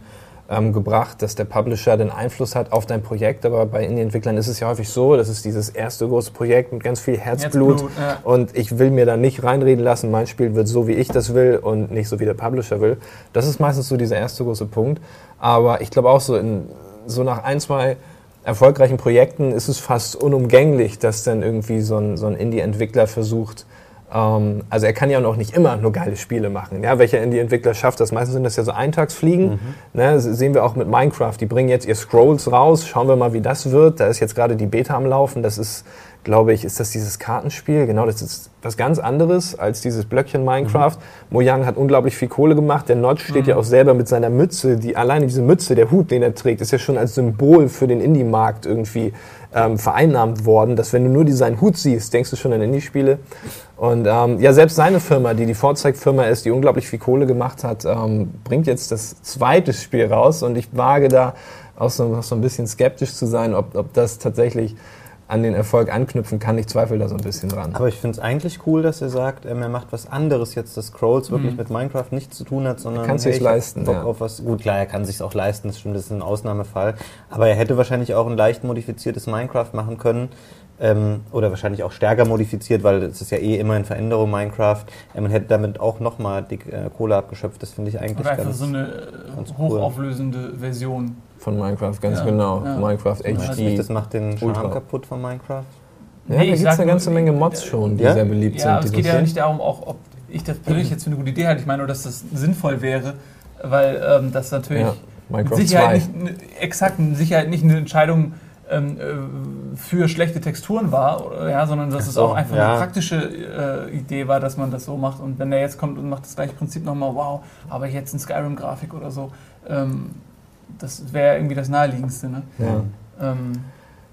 ähm, gebracht, dass der Publisher den Einfluss hat auf dein Projekt. Aber bei Indie-Entwicklern ist es ja häufig so, das ist dieses erste große Projekt mit ganz viel Herzblut, Herzblut ja. und ich will mir da nicht reinreden lassen, mein Spiel wird so, wie ich das will und nicht so, wie der Publisher will. Das ist meistens so dieser erste große Punkt. Aber ich glaube auch so in so nach ein, zwei erfolgreichen Projekten ist es fast unumgänglich, dass dann irgendwie so ein, so ein Indie-Entwickler versucht, ähm, also er kann ja auch nicht immer nur geile Spiele machen. Ja? Welcher Indie-Entwickler schafft das? Meistens sind das ja so Eintagsfliegen. Mhm. Ne? Das sehen wir auch mit Minecraft. Die bringen jetzt ihr Scrolls raus. Schauen wir mal, wie das wird. Da ist jetzt gerade die Beta am Laufen. Das ist glaube ich, ist das dieses Kartenspiel. Genau, das ist was ganz anderes als dieses Blöckchen Minecraft. Mhm. Mojang hat unglaublich viel Kohle gemacht. Der Notch steht mhm. ja auch selber mit seiner Mütze. Die, alleine diese Mütze, der Hut, den er trägt, ist ja schon als Symbol für den Indie-Markt irgendwie ähm, vereinnahmt worden. Dass wenn du nur seinen Hut siehst, denkst du schon an Indie-Spiele. Und ähm, ja, selbst seine Firma, die die Vorzeigfirma ist, die unglaublich viel Kohle gemacht hat, ähm, bringt jetzt das zweite Spiel raus. Und ich wage da auch so, so ein bisschen skeptisch zu sein, ob, ob das tatsächlich an den Erfolg anknüpfen kann. Ich zweifle da so ein bisschen dran. Aber ich finde es eigentlich cool, dass er sagt, ähm, er macht was anderes jetzt, dass Scrolls wirklich mhm. mit Minecraft nichts zu tun hat, sondern kann hey, sich leisten. Bock ja. auf was. Gut, klar, er kann sich auch leisten, das stimmt, das ist ein Ausnahmefall. Aber er hätte wahrscheinlich auch ein leicht modifiziertes Minecraft machen können. Ähm, oder wahrscheinlich auch stärker modifiziert, weil es ist ja eh immer in Veränderung Minecraft. Ähm, man hätte damit auch nochmal die äh, Kohle abgeschöpft. Das finde ich eigentlich oder ganz, so eine äh, hochauflösende cool. Version von Minecraft, ganz ja, genau. Ja. Minecraft HD. Nicht, das macht den Charme kaputt von Minecraft. Ja, nee, da gibt es eine ganze Menge Mods schon, die sehr beliebt sind. Ja, es geht ja nicht darum, auch, ob ich das persönlich jetzt für eine gute Idee halte. Ich meine nur, dass das sinnvoll wäre, weil ähm, das natürlich Ja, mit Sicherheit 2. nicht, exakt, mit Sicherheit nicht eine Entscheidung ähm, äh, für schlechte Texturen war, ja, sondern dass es auch einfach ja. eine praktische äh, Idee war, dass man das so macht. Und wenn der jetzt kommt und macht das gleiche Prinzip nochmal, wow, aber jetzt in Skyrim-Grafik oder so, ähm, das wäre irgendwie das Naheliegendste. Ne? Ja. Ähm,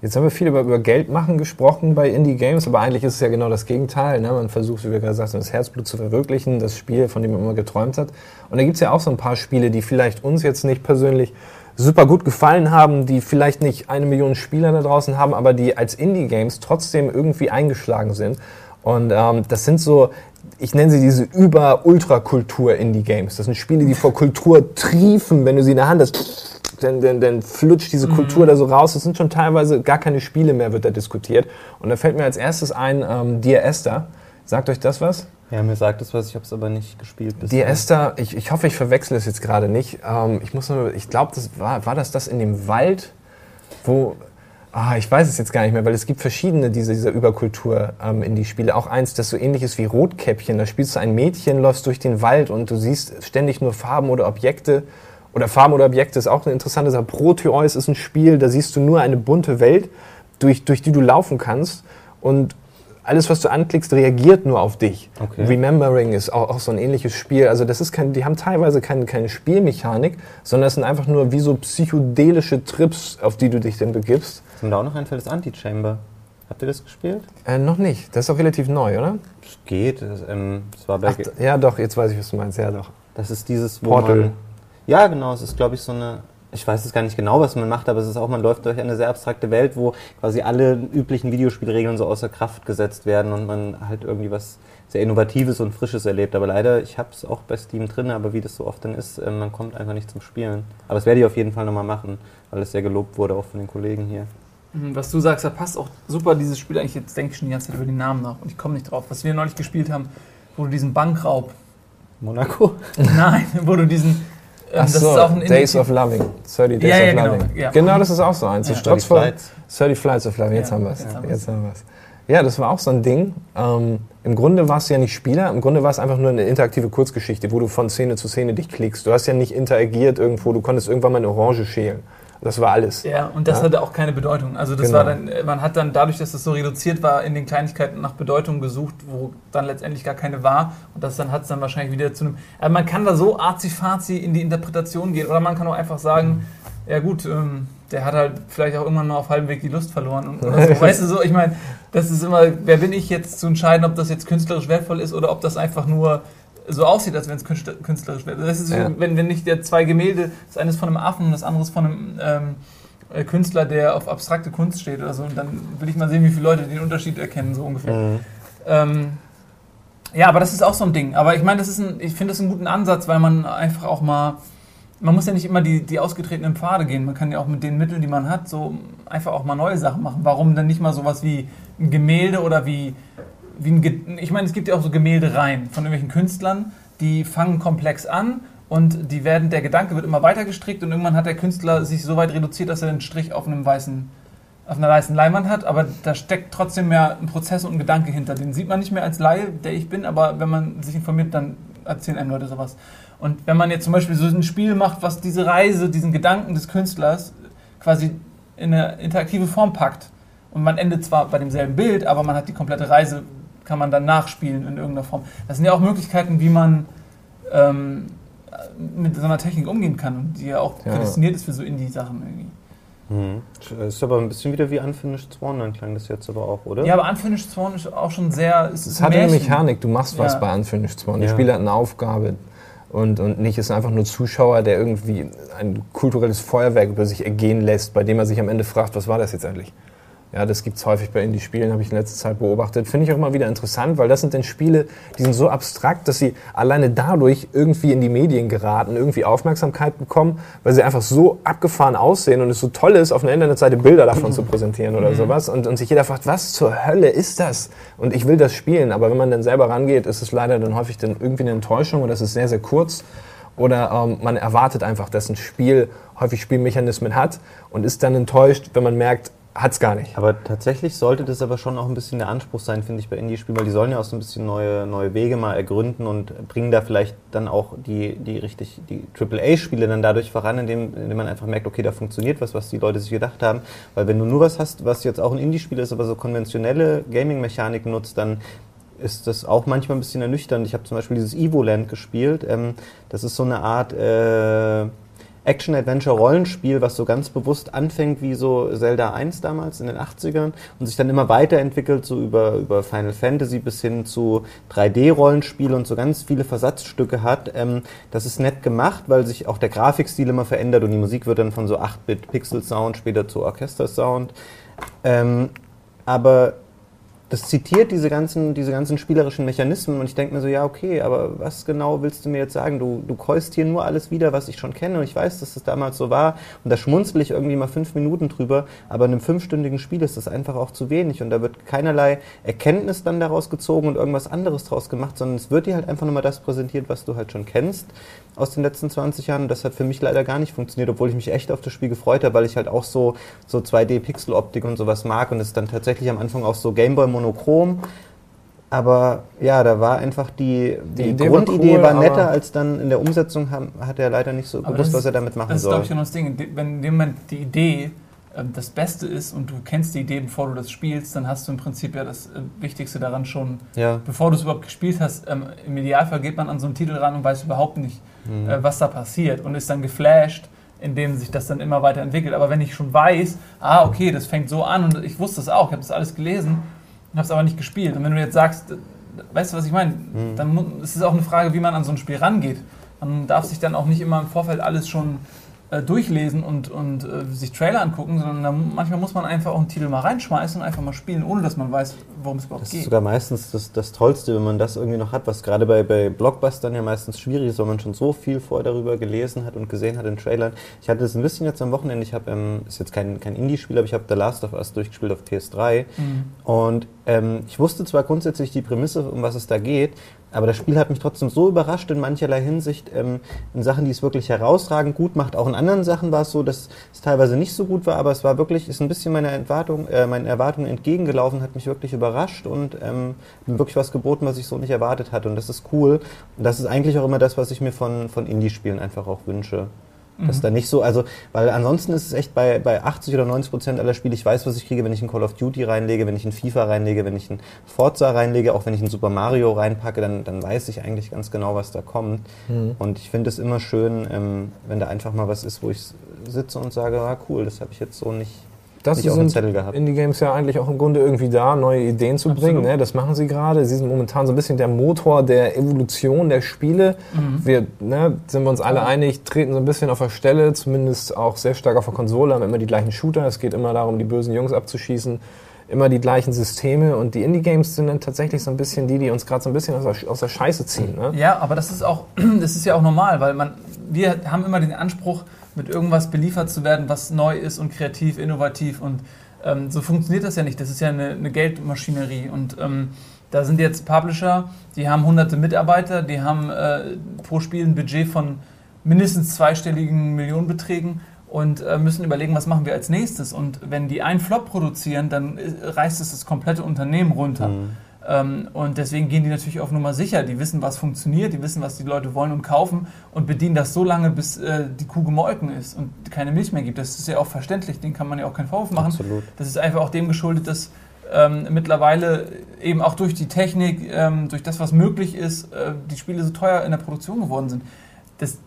Jetzt haben wir viel über, über Geld machen gesprochen bei Indie-Games, aber eigentlich ist es ja genau das Gegenteil. Ne? Man versucht, wie wir gerade sagten, das Herzblut zu verwirklichen, das Spiel, von dem man immer geträumt hat. Und da gibt es ja auch so ein paar Spiele, die vielleicht uns jetzt nicht persönlich super gut gefallen haben, die vielleicht nicht eine Million Spieler da draußen haben, aber die als Indie-Games trotzdem irgendwie eingeschlagen sind. Und ähm, das sind so, ich nenne sie diese Über-Ultra-Kultur-Indie-Games. Das sind Spiele, die vor Kultur triefen, wenn du sie in der Hand hast dann, dann, dann flutscht diese Kultur da so raus. Es sind schon teilweise gar keine Spiele mehr, wird da diskutiert. Und da fällt mir als erstes ein, ähm, Dear Esther. Sagt euch das was? Ja, mir sagt es was, ich habe es aber nicht gespielt. bisher. Dear Esther, ich, ich hoffe, ich verwechsel es jetzt gerade nicht. Ähm, ich muss nur, ich glaube, das war, war das das in dem Wald, wo, ah, ich weiß es jetzt gar nicht mehr, weil es gibt verschiedene dieser, dieser Überkultur ähm, in die Spiele. Auch eins, das so ähnlich ist wie Rotkäppchen. Da spielst du ein Mädchen, läufst durch den Wald und du siehst ständig nur Farben oder Objekte. Oder Farben oder Objekte ist auch eine interessante Sache. Proteus ist ein Spiel, da siehst du nur eine bunte Welt, durch, durch die du laufen kannst. Und alles, was du anklickst, reagiert nur auf dich. Okay. Remembering ist auch, auch so ein ähnliches Spiel. Also das ist kein, die haben teilweise keine, keine Spielmechanik, sondern es sind einfach nur wie so psychedelische Trips, auf die du dich dann begibst. Was mir da auch noch einfällt, ist Antichamber. Habt ihr das gespielt? Äh, noch nicht. Das ist auch relativ neu, oder? Es geht. Das, ähm, das war bei Ach, ja, doch, jetzt weiß ich, was du meinst. Ja, doch. Das ist dieses, Portal. man... Ja, genau. Es ist, glaube ich, so eine... Ich weiß jetzt gar nicht genau, was man macht, aber es ist auch, man läuft durch eine sehr abstrakte Welt, wo quasi alle üblichen Videospielregeln so außer Kraft gesetzt werden und man halt irgendwie was sehr Innovatives und Frisches erlebt. Aber leider, ich habe es auch bei Steam drin, aber wie das so oft dann ist, äh, man kommt einfach nicht zum Spielen. Aber das werde ich auf jeden Fall nochmal machen, weil es sehr gelobt wurde, auch von den Kollegen hier. Mhm, Was du sagst, da passt auch super dieses Spiel eigentlich. Jetzt denke ich schon die ganze Zeit über den Namen nach und ich komme nicht drauf. Was wir neulich gespielt haben, wo du diesen Bankraub. Monaco? Nein, wo du diesen. Ähm, Ach so, Days of Loving. 30 Days Ja, ja, of genau, Loving. ja. Genau, das ist auch so eins. Ja. Das strotzt vor 30 Flights. 30 Flights of Loving. Jetzt Ja, haben wir es. jetzt haben wir's. Jetzt haben wir es. Ja, das war auch so ein Ding. Ähm, Im Grunde warst du ja nicht Spieler, im Grunde war es einfach nur eine interaktive Kurzgeschichte, wo du von Szene zu Szene dich klickst. Du hast ja nicht interagiert irgendwo, du konntest irgendwann mal eine Orange schälen. Das war alles. Ja, und das Ja. hatte auch keine Bedeutung. Also das Genau. war dann, äh, man hat dann dadurch, dass das so reduziert war, in den Kleinigkeiten nach Bedeutung gesucht, wo dann letztendlich gar keine war. Und das dann hat es dann wahrscheinlich wieder zu einem. Also man kann da so arzi-fazi in die Interpretation gehen. Oder man kann auch einfach sagen, ja gut, ähm, der hat halt vielleicht auch irgendwann mal auf halbem Weg die Lust verloren. So. weißt du so, ich meine, das ist immer, wer bin ich jetzt zu entscheiden, ob das jetzt künstlerisch wertvoll ist oder ob das einfach nur so aussieht, als wenn es künstler- künstlerisch wäre. Das ist so, Ja. wenn, wenn nicht der zwei Gemälde, das eine ist von einem Affen und das andere ist von einem ähm, äh, Künstler, der auf abstrakte Kunst steht oder so. Und dann will ich mal sehen, wie viele Leute den Unterschied erkennen, so ungefähr. Mhm. Ähm, ja, aber das ist auch so ein Ding. Aber ich meine, das ist ein, ich finde das einen guten Ansatz, weil man einfach auch mal, man muss ja nicht immer die, die ausgetretenen Pfade gehen. Man kann ja auch mit den Mitteln, die man hat, so einfach auch mal neue Sachen machen. Warum dann nicht mal sowas wie ein Gemälde oder wie, wie ein, ich meine, es gibt ja auch so Gemäldereien von irgendwelchen Künstlern, die fangen komplex an und die werden, der Gedanke wird immer weiter gestrickt und irgendwann hat der Künstler sich so weit reduziert, dass er einen Strich auf einem weißen auf einer weißen Leinwand hat, aber da steckt trotzdem mehr ein Prozess und ein Gedanke hinter. Den sieht man nicht mehr als Laie, der ich bin, aber wenn man sich informiert, dann erzählen einem Leute sowas. Und wenn man jetzt zum Beispiel so ein Spiel macht, was diese Reise, diesen Gedanken des Künstlers quasi in eine interaktive Form packt und man endet zwar bei demselben Bild, aber man hat die komplette Reise, kann man dann nachspielen in irgendeiner Form. Das sind ja auch Möglichkeiten, wie man ähm, mit so einer Technik umgehen kann und die ja auch Ja. prädestiniert ist für so Indie-Sachen irgendwie. Mhm. Ist aber ein bisschen wieder wie Unfinished Swan, dann klang das jetzt aber auch, oder? Ja, aber Unfinished Swan ist auch schon sehr. Es, Es hat eine. Mechanik, du machst was Ja. bei Unfinished Swan. Der Ja. Spieler hat eine Aufgabe und, und nicht ist einfach nur Zuschauer, der irgendwie ein kulturelles Feuerwerk über sich ergehen lässt, bei dem er sich am Ende fragt, was war das jetzt eigentlich? Ja, das gibt es häufig bei Indie-Spielen, habe ich in letzter Zeit beobachtet. Finde ich auch immer wieder interessant, weil das sind dann Spiele, die sind so abstrakt, dass sie alleine dadurch irgendwie in die Medien geraten, irgendwie Aufmerksamkeit bekommen, weil sie einfach so abgefahren aussehen und es so toll ist, auf einer Internetseite Bilder davon zu präsentieren oder sowas. Und, und sich jeder fragt, was zur Hölle ist das? Und ich will das spielen, aber wenn man dann selber rangeht, ist es leider dann häufig dann irgendwie eine Enttäuschung oder es ist sehr, sehr kurz. Oder ähm, man erwartet einfach, dass ein Spiel häufig Spielmechanismen hat und ist dann enttäuscht, wenn man merkt, hat es gar nicht. Aber tatsächlich sollte das aber schon auch ein bisschen der Anspruch sein, finde ich, bei Indie-Spielen, weil die sollen ja auch so ein bisschen neue, neue Wege mal ergründen und bringen da vielleicht dann auch die, die richtig, die AAA-Spiele dann dadurch voran, indem, indem man einfach merkt, okay, da funktioniert was, was die Leute sich gedacht haben. Weil wenn du nur was hast, was jetzt auch ein Indie-Spiel ist, aber so konventionelle Gaming-Mechanik nutzt, dann ist das auch manchmal ein bisschen ernüchternd. Ich habe zum Beispiel dieses Evoland gespielt. Ähm, das ist so eine Art äh, Action-Adventure-Rollenspiel, was so ganz bewusst anfängt wie so Zelda 1 damals in den 80ern und sich dann immer weiterentwickelt, so über, über Final Fantasy bis hin zu 3D-Rollenspiel und so ganz viele Versatzstücke hat. Ähm, das ist nett gemacht, weil sich auch der Grafikstil immer verändert und die Musik wird dann von so 8-Bit-Pixel-Sound später zu Orchester-Sound. Ähm, aber das zitiert diese ganzen, diese ganzen spielerischen Mechanismen und ich denke mir so, ja, okay, aber was genau willst du mir jetzt sagen? Du, du keust hier nur alles wieder, was ich schon kenne und ich weiß, dass das damals so war und da schmunzel ich irgendwie mal fünf Minuten drüber, aber in einem fünfstündigen Spiel ist das einfach auch zu wenig und da wird keinerlei Erkenntnis dann daraus gezogen und irgendwas anderes draus gemacht, sondern es wird dir halt einfach nur mal das präsentiert, was du halt schon kennst aus den letzten 20 Jahren und das hat für mich leider gar nicht funktioniert, obwohl ich mich echt auf das Spiel gefreut habe, weil ich halt auch so, so 2D-Pixel-Optik und sowas mag und es dann tatsächlich am Anfang auch so Gameboy monochrom. Aber ja, da war einfach die, die, die Idee Grundidee war, cool, war netter, als dann in der Umsetzung haben, hat er leider nicht so gewusst, was er damit machen das soll. Das ist, glaube ich, noch das Ding. Wenn in dem Moment die Idee ähm, das Beste ist und du kennst die Idee, bevor du das spielst, dann hast du im Prinzip ja das äh, Wichtigste daran schon, ja. bevor du es überhaupt gespielt hast. Ähm, Im Idealfall geht man an so einen Titel ran und weiß überhaupt nicht, mhm. Äh, was da passiert und ist dann geflasht indem sich das dann immer weiter entwickelt. Aber wenn ich schon weiß, ah, okay, das fängt so an und ich wusste es auch, ich habe das alles gelesen habe es aber nicht gespielt. Und wenn du jetzt sagst, weißt du, was ich meine, mhm. dann ist es auch eine Frage, wie man an so ein Spiel rangeht. Man darf sich dann auch nicht immer im Vorfeld alles schon äh, durchlesen und, und äh, sich Trailer angucken, sondern da, manchmal muss man einfach auch einen Titel mal reinschmeißen und einfach mal spielen, ohne dass man weiß, worum es überhaupt das geht. Das ist sogar meistens das, das Tollste, wenn man das irgendwie noch hat, was gerade bei, bei Blockbustern ja meistens schwierig ist, weil man schon so viel vorher darüber gelesen hat und gesehen hat in Trailern. Ich hatte das ein bisschen jetzt am Wochenende, ich habe, ähm, ist jetzt kein, kein Indie-Spiel, aber ich habe The Last of Us durchgespielt auf PS3 mhm. und ähm, ich wusste zwar grundsätzlich die Prämisse, um was es da geht, aber das Spiel hat mich trotzdem so überrascht in mancherlei Hinsicht, ähm, in Sachen, die es wirklich herausragend gut macht. Auch in anderen Sachen war es so, dass es teilweise nicht so gut war, aber es war wirklich, ist ein bisschen meiner Erwartung, äh, meinen Erwartungen entgegengelaufen, hat mich wirklich überrascht und ähm, wirklich was geboten, was ich so nicht erwartet hatte. Und das ist cool. Und das ist eigentlich auch immer das, was ich mir von, von Indie-Spielen einfach auch wünsche. Das ist da nicht so, also, weil ansonsten ist es echt bei, bei 80 oder 90 Prozent aller Spiele, ich weiß, was ich kriege, wenn ich ein Call of Duty reinlege, wenn ich ein FIFA reinlege, wenn ich ein Forza reinlege, auch wenn ich ein Super Mario reinpacke, dann, dann weiß ich eigentlich ganz genau, was da kommt. Mhm. Und ich finde es immer schön, ähm, wenn da einfach mal was ist, wo ich sitze und sage, ah cool, das habe ich jetzt so nicht, das sind Indie-Games ja eigentlich auch im Grunde irgendwie da, neue Ideen zu Absolut. bringen. Ne? Das machen sie gerade. Sie sind momentan so ein bisschen der Motor der Evolution der Spiele. Mhm. Wir ne, sind wir uns alle einig, treten so ein bisschen auf der Stelle, zumindest auch sehr stark auf der Konsole, haben immer die gleichen Shooter. Es geht immer darum, die bösen Jungs abzuschießen. Immer die gleichen Systeme und die Indie-Games sind dann tatsächlich so ein bisschen die, die uns gerade so ein bisschen aus der, aus der Scheiße ziehen. Ne? Ja, aber das ist auch, das ist ja auch normal, weil man, wir haben immer den Anspruch, mit irgendwas beliefert zu werden, was neu ist und kreativ, innovativ. Und ähm, so funktioniert das ja nicht. Das ist ja eine, eine Geldmaschinerie. Und ähm, da sind jetzt Publisher, die haben hunderte Mitarbeiter, die haben äh, pro Spiel ein Budget von mindestens zweistelligen Millionenbeträgen und äh, müssen überlegen, was machen wir als nächstes. Und wenn die einen Flop produzieren, dann äh, reißt es das komplette Unternehmen runter. Mhm. Ähm, und deswegen gehen die natürlich auf Nummer sicher. Die wissen, was funktioniert, die wissen, was die Leute wollen und kaufen und bedienen das so lange, bis äh, die Kuh gemolken ist und keine Milch mehr gibt. Das ist ja auch verständlich, den kann man ja auch keinen Vorwurf machen. Absolut. Das ist einfach auch dem geschuldet, dass ähm, mittlerweile eben auch durch die Technik, ähm, durch das, was möglich ist, äh, die Spiele so teuer in der Produktion geworden sind. Das,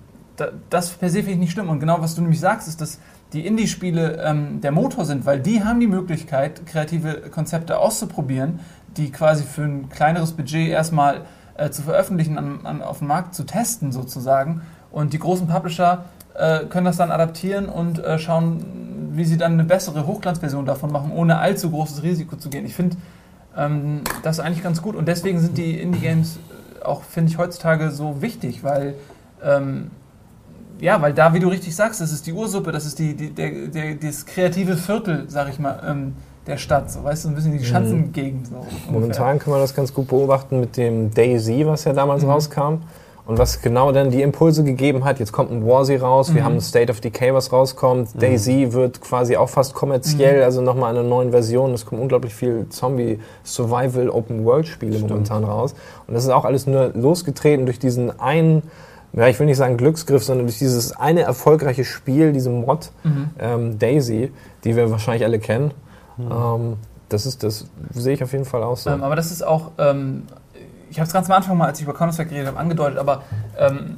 das per se finde ich nicht schlimm. Und genau was du nämlich sagst, ist, dass die Indie-Spiele ähm, der Motor sind, weil die haben die Möglichkeit, kreative Konzepte auszuprobieren, die quasi für ein kleineres Budget erstmal äh, zu veröffentlichen, an, an, auf dem Markt zu testen sozusagen. Und die großen Publisher äh, können das dann adaptieren und äh, schauen, wie sie dann eine bessere Hochglanzversion davon machen, ohne allzu großes Risiko zu gehen. Ich finde ähm, das eigentlich ganz gut und deswegen sind die Indie-Games äh, auch, finde ich, heutzutage so wichtig, weil ähm, ja, weil da, wie du richtig sagst, das ist die Ursuppe, das ist die, die der, der, das kreative Viertel, sag ich mal, ähm, der Stadt, so weißt du, ein bisschen die mhm. Schanzengegend. So Momentan kann man das ganz gut beobachten mit dem Daisy, was ja damals mhm. rauskam. Und was genau dann die Impulse gegeben hat, jetzt kommt ein Warzy raus, wir haben ein State of Decay, was rauskommt, Daisy wird quasi auch fast kommerziell, also nochmal eine neuen Version. Es kommen unglaublich viel Zombie-Survival-Open-World-Spiele momentan raus. Und das ist auch alles nur losgetreten durch diesen einen, ja, ich will nicht sagen Glücksgriff, sondern durch dieses eine erfolgreiche Spiel, diese Mod, ähm, Daisy, die wir wahrscheinlich alle kennen. Ähm, das ist, das sehe ich auf jeden Fall auch so. Ähm, aber das ist auch, ähm, ich habe es ganz am Anfang mal, als ich über Counter-Strike geredet habe, angedeutet, aber ähm,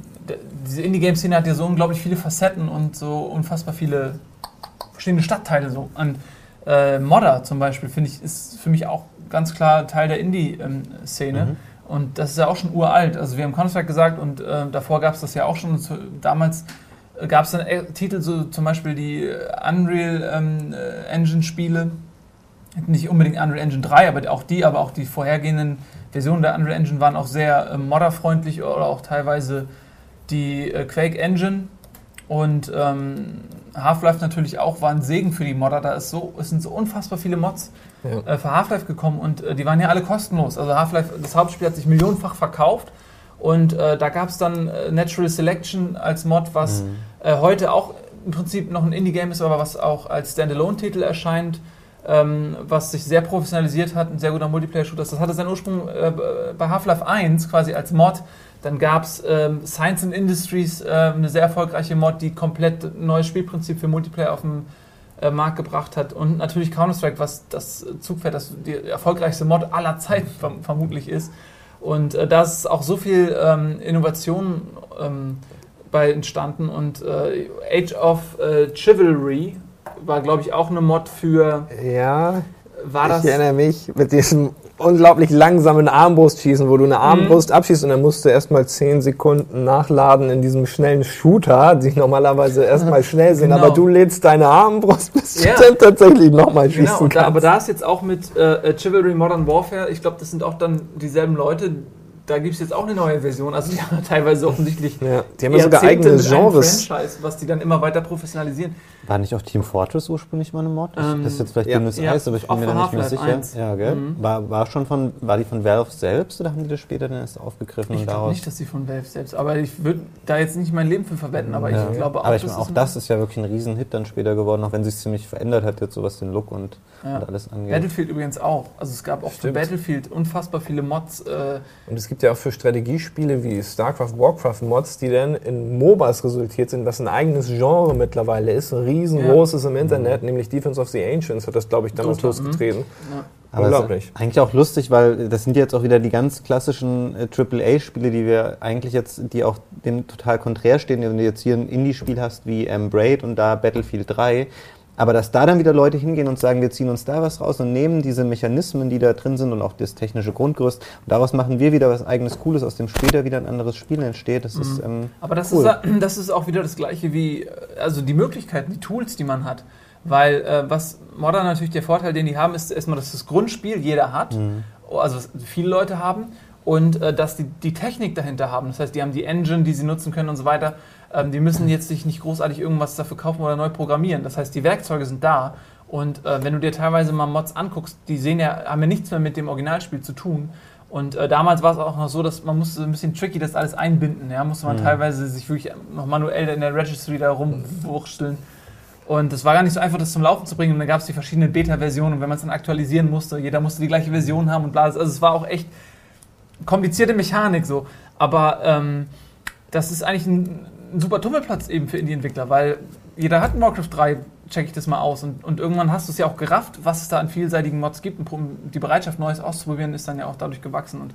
diese Indie-Game-Szene hat ja so unglaublich viele Facetten und so unfassbar viele verschiedene Stadtteile so. Und äh, Modder zum Beispiel, finde ich, ist für mich auch ganz klar Teil der Indie-Szene. Und das ist ja auch schon uralt. Also wir haben Counter-Strike gesagt und äh, davor gab es das ja auch schon. Zu, damals gab es dann äh, Titel, so zum Beispiel die äh, Unreal ähm, äh, Engine-Spiele. Nicht unbedingt Unreal Engine 3, aber auch die, aber auch die vorhergehenden Versionen der Unreal Engine waren auch sehr äh, modderfreundlich oder auch teilweise die äh, Quake Engine. Und ähm, Half-Life natürlich auch war ein Segen für die Modder. Da ist so, es sind so unfassbar viele Mods Ja. äh, für Half-Life gekommen und äh, die waren ja alle kostenlos. Also Half-Life, das Hauptspiel hat sich millionenfach verkauft und äh, da gab es dann äh, Natural Selection als Mod, was äh, heute auch im Prinzip noch ein Indie-Game ist, aber was auch als Standalone-Titel erscheint, ähm, was sich sehr professionalisiert hat, ein sehr guter Multiplayer-Shooter. Das hatte seinen Ursprung äh, bei Half-Life 1 quasi als Mod. Dann gab es ähm, Science and Industries, äh, eine sehr erfolgreiche Mod, die komplett ein neues Spielprinzip für Multiplayer auf den äh, Markt gebracht hat. Und natürlich Counter-Strike, was das Zugpferd, das die erfolgreichste Mod aller Zeiten verm vermutlich ist. Und äh, da ist auch so viel ähm, Innovation ähm, bei entstanden. Und äh, Age of äh, Chivalry war, glaube ich, auch eine Mod für. Ja, War das? ich erinnere mich mit diesem unglaublich langsamen Armbrustschießen, wo du eine Armbrust abschießt und dann musst du erstmal 10 Sekunden nachladen in diesem schnellen Shooter, die normalerweise erstmal schnell sind, Genau. aber du lädst deine Armbrust, bis Ja. du dann tatsächlich nochmal schießen Genau, und da, kannst. aber da ist jetzt auch mit äh, Chivalry Modern Warfare, ich glaube, das sind auch dann dieselben Leute. Da gibt es jetzt auch eine neue Version. Also die haben teilweise offensichtlich. ja, die haben ja sogar eigene Genres. Franchise, was die dann immer weiter professionalisieren. War nicht auch Team Fortress ursprünglich mal eine Mod? Ich- Ähm, das ist jetzt vielleicht ja. dünnes Ja, Eis, aber ich bin mir da nicht mehr sicher. 1. Ja, gell? Mhm. War, war, schon von, war die von Valve selbst oder haben die das später dann erst aufgegriffen Ich glaube nicht, dass die von Valve selbst. Aber ich würde da jetzt nicht mein Leben für verwenden. Aber Ja. ich glaube auch, aber ich das meine, auch ist das ist ja wirklich ein Riesenhit dann später geworden, auch wenn sich ziemlich verändert hat, jetzt so was den Look und, Ja. und alles angeht. Battlefield übrigens auch. Also es gab auch für Stimmt. Battlefield unfassbar viele Mods. Äh, Und es gibt ja auch für Strategiespiele wie StarCraft, Warcraft Mods, die dann in MOBAs resultiert sind, was ein eigenes Genre mittlerweile ist, ein riesengroßes im Internet, nämlich Defense of the Ancients hat das, glaube ich, damals Dota, losgetreten. ja. Aber es ist Unglaublich. eigentlich auch lustig, weil das sind jetzt auch wieder die ganz klassischen äh, AAA-Spiele, die wir eigentlich jetzt, die auch dem total konträr stehen. Wenn du jetzt hier ein Indie-Spiel hast wie ähm, Braid und da Battlefield 3, aber dass da dann wieder Leute hingehen und sagen, wir ziehen uns da was raus und nehmen diese Mechanismen, die da drin sind und auch das technische Grundgerüst und daraus machen wir wieder was eigenes Cooles, aus dem später wieder ein anderes Spiel entsteht. Das ist ähm, Aber das, Cool. ist, das ist auch wieder das Gleiche wie, äh, also die Möglichkeiten, die Tools, die man hat. Weil äh, was Modern natürlich der Vorteil, den die haben, ist erstmal, dass das Grundspiel jeder hat, also es- viele Leute haben und äh, dass die die Technik dahinter haben. Das heißt, die haben die Engine, die sie nutzen können und so weiter. Ähm, die müssen jetzt sich nicht großartig irgendwas dafür kaufen oder neu programmieren. Das heißt, die Werkzeuge sind da. Und äh, wenn du dir teilweise mal Mods anguckst, die sehen ja, haben ja nichts mehr mit dem Originalspiel zu tun. Und äh, damals war es auch noch so, dass man musste ein bisschen tricky das alles einbinden. Ja, musste man teilweise sich wirklich noch manuell in der Registry da rumwursteln. Und es war gar nicht so einfach, das zum Laufen zu bringen. Und dann gab es die verschiedenen Beta-Versionen. Und wenn man es dann aktualisieren musste, jeder musste die gleiche Version haben und bla. Also es war auch echt komplizierte Mechanik so. Aber ähm, das ist eigentlich ein, ein super Tummelplatz eben für Indie-Entwickler, weil jeder hat ein Warcraft 3, check ich das mal aus. Und, und irgendwann hast du es ja auch gerafft, was es da an vielseitigen Mods gibt. Und die Bereitschaft, Neues auszuprobieren, ist dann ja auch dadurch gewachsen. Und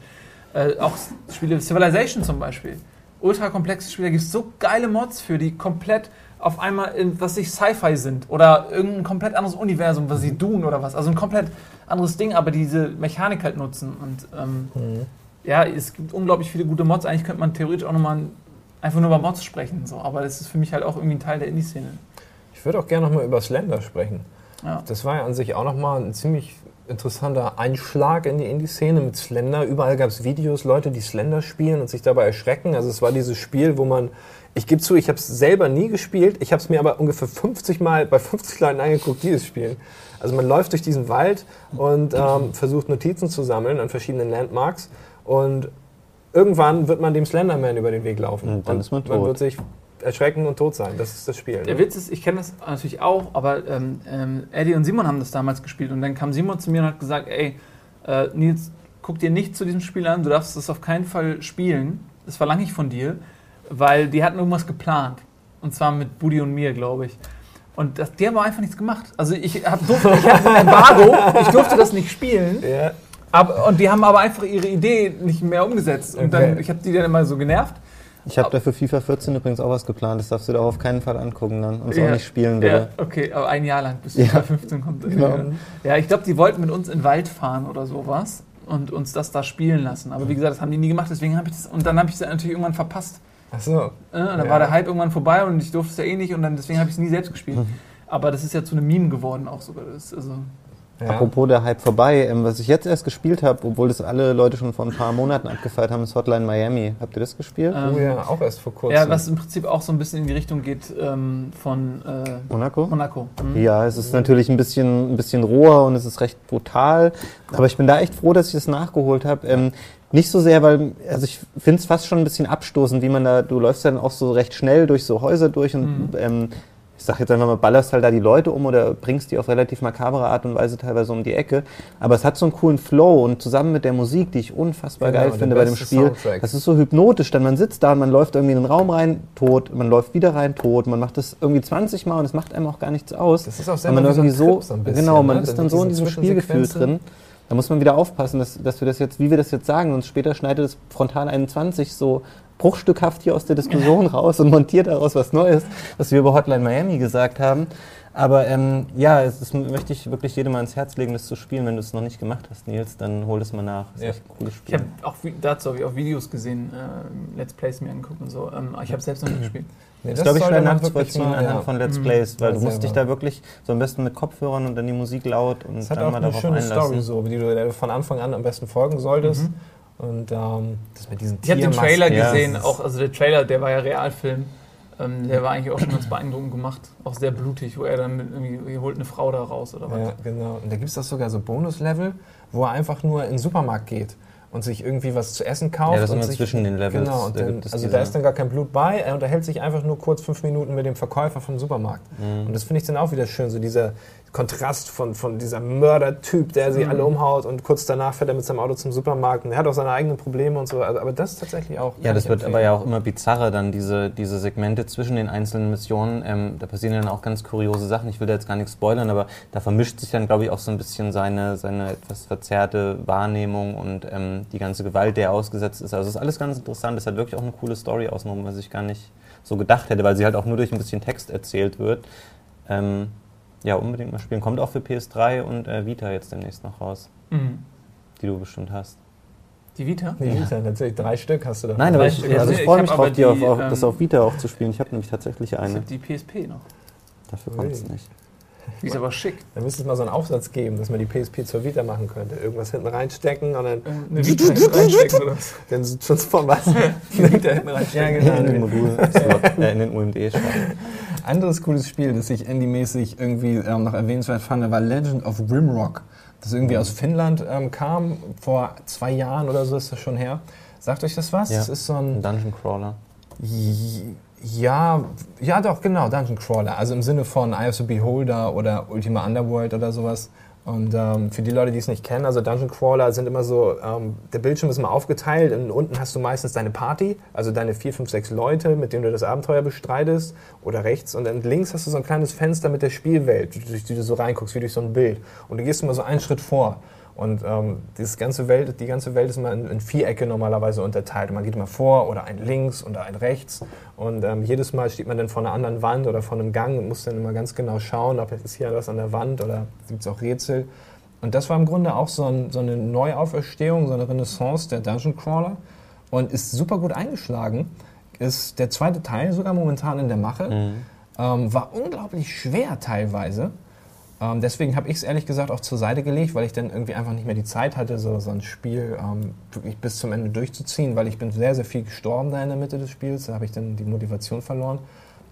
äh, auch Spiele, Civilization zum Beispiel. Ultra komplexe Spiele, da gibt es so geile Mods für, die komplett auf einmal, in, was sich Sci-Fi sind. Oder irgendein komplett anderes Universum, was sie Dune oder was. Also ein komplett anderes Ding, aber diese Mechanik halt nutzen. Und ähm, ja, es gibt unglaublich viele gute Mods. Eigentlich könnte man theoretisch auch nochmal einfach nur über Mods sprechen. So. Aber das ist für mich halt auch irgendwie ein Teil der Indie-Szene. Ich würde auch gerne nochmal über Slender sprechen. Ja. Das war ja an sich auch nochmal ein ziemlich interessanter Einschlag in die Indie-Szene mit Slender. Überall gab es Videos, Leute, die Slender spielen und sich dabei erschrecken. Also es war dieses Spiel, wo man, ich gebe zu, ich habe es selber nie gespielt. Ich habe es mir aber ungefähr 50 Mal bei 50 Leuten angeguckt, die es spielen. Also man läuft durch diesen Wald und ähm, versucht Notizen zu sammeln an verschiedenen Landmarks und irgendwann wird man dem Slenderman über den Weg laufen. Und dann ist man Man tot. wird sich erschrecken und tot sein. Das ist das Spiel. Der ne? Witz ist, ich kenne das natürlich auch, aber ähm, ähm, Eddie und Simon haben das damals gespielt und dann kam Simon zu mir und hat gesagt, ey, äh, Nils, guck dir nicht zu diesem Spiel an, du darfst das auf keinen Fall spielen, das verlange ich von dir, weil die hatten irgendwas geplant und zwar mit Budi und mir, glaube ich. Und das, die haben aber einfach nichts gemacht. Also ich, hab, durfte, ich hatte ein Embargo, ich durfte das nicht spielen. Ja. Aber, und die haben aber einfach ihre Idee nicht mehr umgesetzt. Und dann, ich habe die dann immer so genervt. Ich habe dafür FIFA 14 übrigens auch was geplant. Das darfst du da auf keinen Fall angucken dann und es auch Ja. nicht spielen, Ja, bitte. okay, aber ein Jahr lang bis Ja. FIFA 15 kommt. Genau. Ja, ich glaube, die wollten mit uns in den Wald fahren oder sowas und uns das da spielen lassen. Aber wie gesagt, das haben die nie gemacht, deswegen habe ich das. Und dann habe ich es natürlich irgendwann verpasst. Ach so. Und dann Ja. war der Hype irgendwann vorbei und ich durfte es ja eh nicht und dann deswegen habe ich es nie selbst gespielt. Aber das ist ja zu einem Meme geworden auch sogar. Das also, Ja. Apropos der Hype vorbei, ähm, was ich jetzt erst gespielt habe, obwohl das alle Leute schon vor ein paar Monaten abgefeiert haben, ist Hotline Miami. Habt ihr das gespielt? ähm, Oh ja, auch erst vor kurzem. ja, was im Prinzip auch so ein bisschen in die Richtung geht ähm, von äh, Monaco? Monaco. Mhm. Ja, es ist natürlich ein bisschen, ein bisschen roher und es ist recht brutal. Aber ich bin da echt froh, dass ich das nachgeholt habe. Ähm, nicht so sehr, weil, also ich finde es fast schon ein bisschen abstoßend, wie man da, du läufst dann auch so recht schnell durch so Häuser durch und ähm, ich sag jetzt einfach mal, ballerst halt da die Leute um oder bringst die auf relativ makabere Art und Weise teilweise um die Ecke. Aber es hat so einen coolen Flow und zusammen mit der Musik, die ich unfassbar Genau, geil finde bei dem Spiel, Soundtrack. das ist so hypnotisch, dann man sitzt da und man läuft irgendwie in den Raum rein, tot, man läuft wieder rein, tot, man macht das irgendwie 20 Mal und es macht einem auch gar nichts aus. Das ist auch Weil man irgendwie so, so bisschen, genau, man ne? ist Dann dann so in diesem Spielgefühl drin. Da muss man wieder aufpassen, dass, dass wir das jetzt, wie wir das jetzt sagen, und später schneidet es Frontal 21 so bruchstückhaft hier aus der Diskussion raus und montiert daraus was Neues, was wir über Hotline Miami gesagt haben. Aber ähm, ja, es ist, möchte ich wirklich jedem mal ins Herz legen, das zu spielen. Wenn du es noch nicht gemacht hast, Nils, dann hol es mal nach. Das ist Ja. echt ein cooles Ich Spiel. habe auch dazu habe ich auch Videos gesehen, äh, Let's Plays mir angeguckt und so. Ähm, ich habe selbst noch nicht gespielt. Nee, Das, glaube ich, schnell nachzuvollziehen anhand ja. von Let's Mhm. Plays, weil Ja, du musst dich da wirklich so am besten mit Kopfhörern und dann die Musik laut und hat dann auch mal eine darauf schöne einlassen. Story, so, die du du von Anfang an am besten folgen solltest. Mhm. Und ähm, das mit diesen Ich habe den Trailer ja. gesehen, auch, also der Trailer, der war ja Realfilm. Ähm, der war eigentlich auch schon ganz beeindruckend gemacht. Auch sehr blutig, wo er dann mit irgendwie holt eine Frau da raus oder was. Ja, genau. Und da gibt es auch sogar so Bonus-Level, wo er einfach nur in den Supermarkt geht und sich irgendwie was zu essen kauft. Ja, das ist und immer sich, zwischen den Levels. Genau, und Da dann, also diese- da ist dann gar kein Blut bei. Er unterhält sich einfach nur kurz fünf Minuten mit dem Verkäufer vom Supermarkt. Mhm. Und das finde ich dann auch wieder schön, so dieser Kontrast von, von dieser Mördertyp, der sie Mhm. alle umhaut und kurz danach fährt er mit seinem Auto zum Supermarkt und er hat auch seine eigenen Probleme und so. Also, aber das ist tatsächlich auch. Ja, das wird empfehlen. aber ja auch immer bizarrer, dann diese, diese Segmente zwischen den einzelnen Missionen. Ähm, da passieren dann auch ganz kuriose Sachen. Ich will da jetzt gar nichts spoilern, aber da vermischt sich dann, glaube ich, auch so ein bisschen seine, seine etwas verzerrte Wahrnehmung und ähm, die ganze Gewalt, der er ausgesetzt ist. Also es ist alles ganz interessant. Es hat wirklich auch eine coole Story außenrum, was ich gar nicht so gedacht hätte, weil sie halt auch nur durch ein bisschen Text erzählt wird. Ähm, ja, unbedingt mal spielen. Kommt auch für PS3 und äh, Vita jetzt demnächst noch raus, Mhm. die du bestimmt hast. Die Vita? Nee, Vita, natürlich. Drei Stück hast du da. Nein, aber ich, Stück. also ich Ich freue mich drauf, die auf, die, auf, ähm, das auf Vita auch zu spielen. Ich habe nämlich tatsächlich Ich eine. habe die PSP noch. Dafür kommt es nicht. Die ist aber schick. Da müsste es mal so einen Aufsatz geben, dass man die PSP zur Vita machen könnte. Irgendwas hinten reinstecken und dann, Eine Vita hinten reinstecken oder was? dann ist schon von was. Die Vita hinten reinstecken. Ja, in den genau. Modul, äh, in den UMD schreiben. Anderes cooles Spiel, das ich Indie-mäßig irgendwie ähm, noch erwähnenswert fand, war Legend of Rimrock. Das irgendwie aus Finnland ähm, kam, vor zwei Jahren oder so ist das schon her. Sagt euch das was? Ja. Das ist so ein Ein Dungeon Crawler. Ja, ja doch, genau, Dungeon Crawler. Also im Sinne von Eye of the Beholder oder Ultima Underworld oder sowas. Und ähm, für die Leute, die es nicht kennen, also Dungeon Crawler sind immer so, ähm, der Bildschirm ist immer aufgeteilt und unten hast du meistens deine Party, also deine vier, fünf, sechs Leute, mit denen du das Abenteuer bestreitest oder rechts und dann links hast du so ein kleines Fenster mit der Spielwelt, durch die du so reinguckst, wie durch so ein Bild. Und du gehst immer so einen Schritt vor. Und ähm, ganze Welt, die ganze Welt ist immer in, in Vierecke normalerweise unterteilt. Und man geht immer vor oder ein links oder ein rechts. Und ähm, jedes Mal steht man dann vor einer anderen Wand oder vor einem Gang und muss dann immer ganz genau schauen, ob ist hier was an der Wand oder gibt es auch Rätsel. Und das war im Grunde auch so, ein, so eine Neuauferstehung, so eine Renaissance der Dungeon Crawler und ist super gut eingeschlagen. Ist der zweite Teil sogar momentan in der Mache. Mhm. Ähm, war unglaublich schwer teilweise. Ähm, deswegen habe ich es ehrlich gesagt auch zur Seite gelegt, weil ich dann irgendwie einfach nicht mehr die Zeit hatte, so, so ein Spiel ähm, wirklich bis zum Ende durchzuziehen, weil ich bin sehr, sehr viel gestorben da in der Mitte des Spiels. Da habe ich dann die Motivation verloren.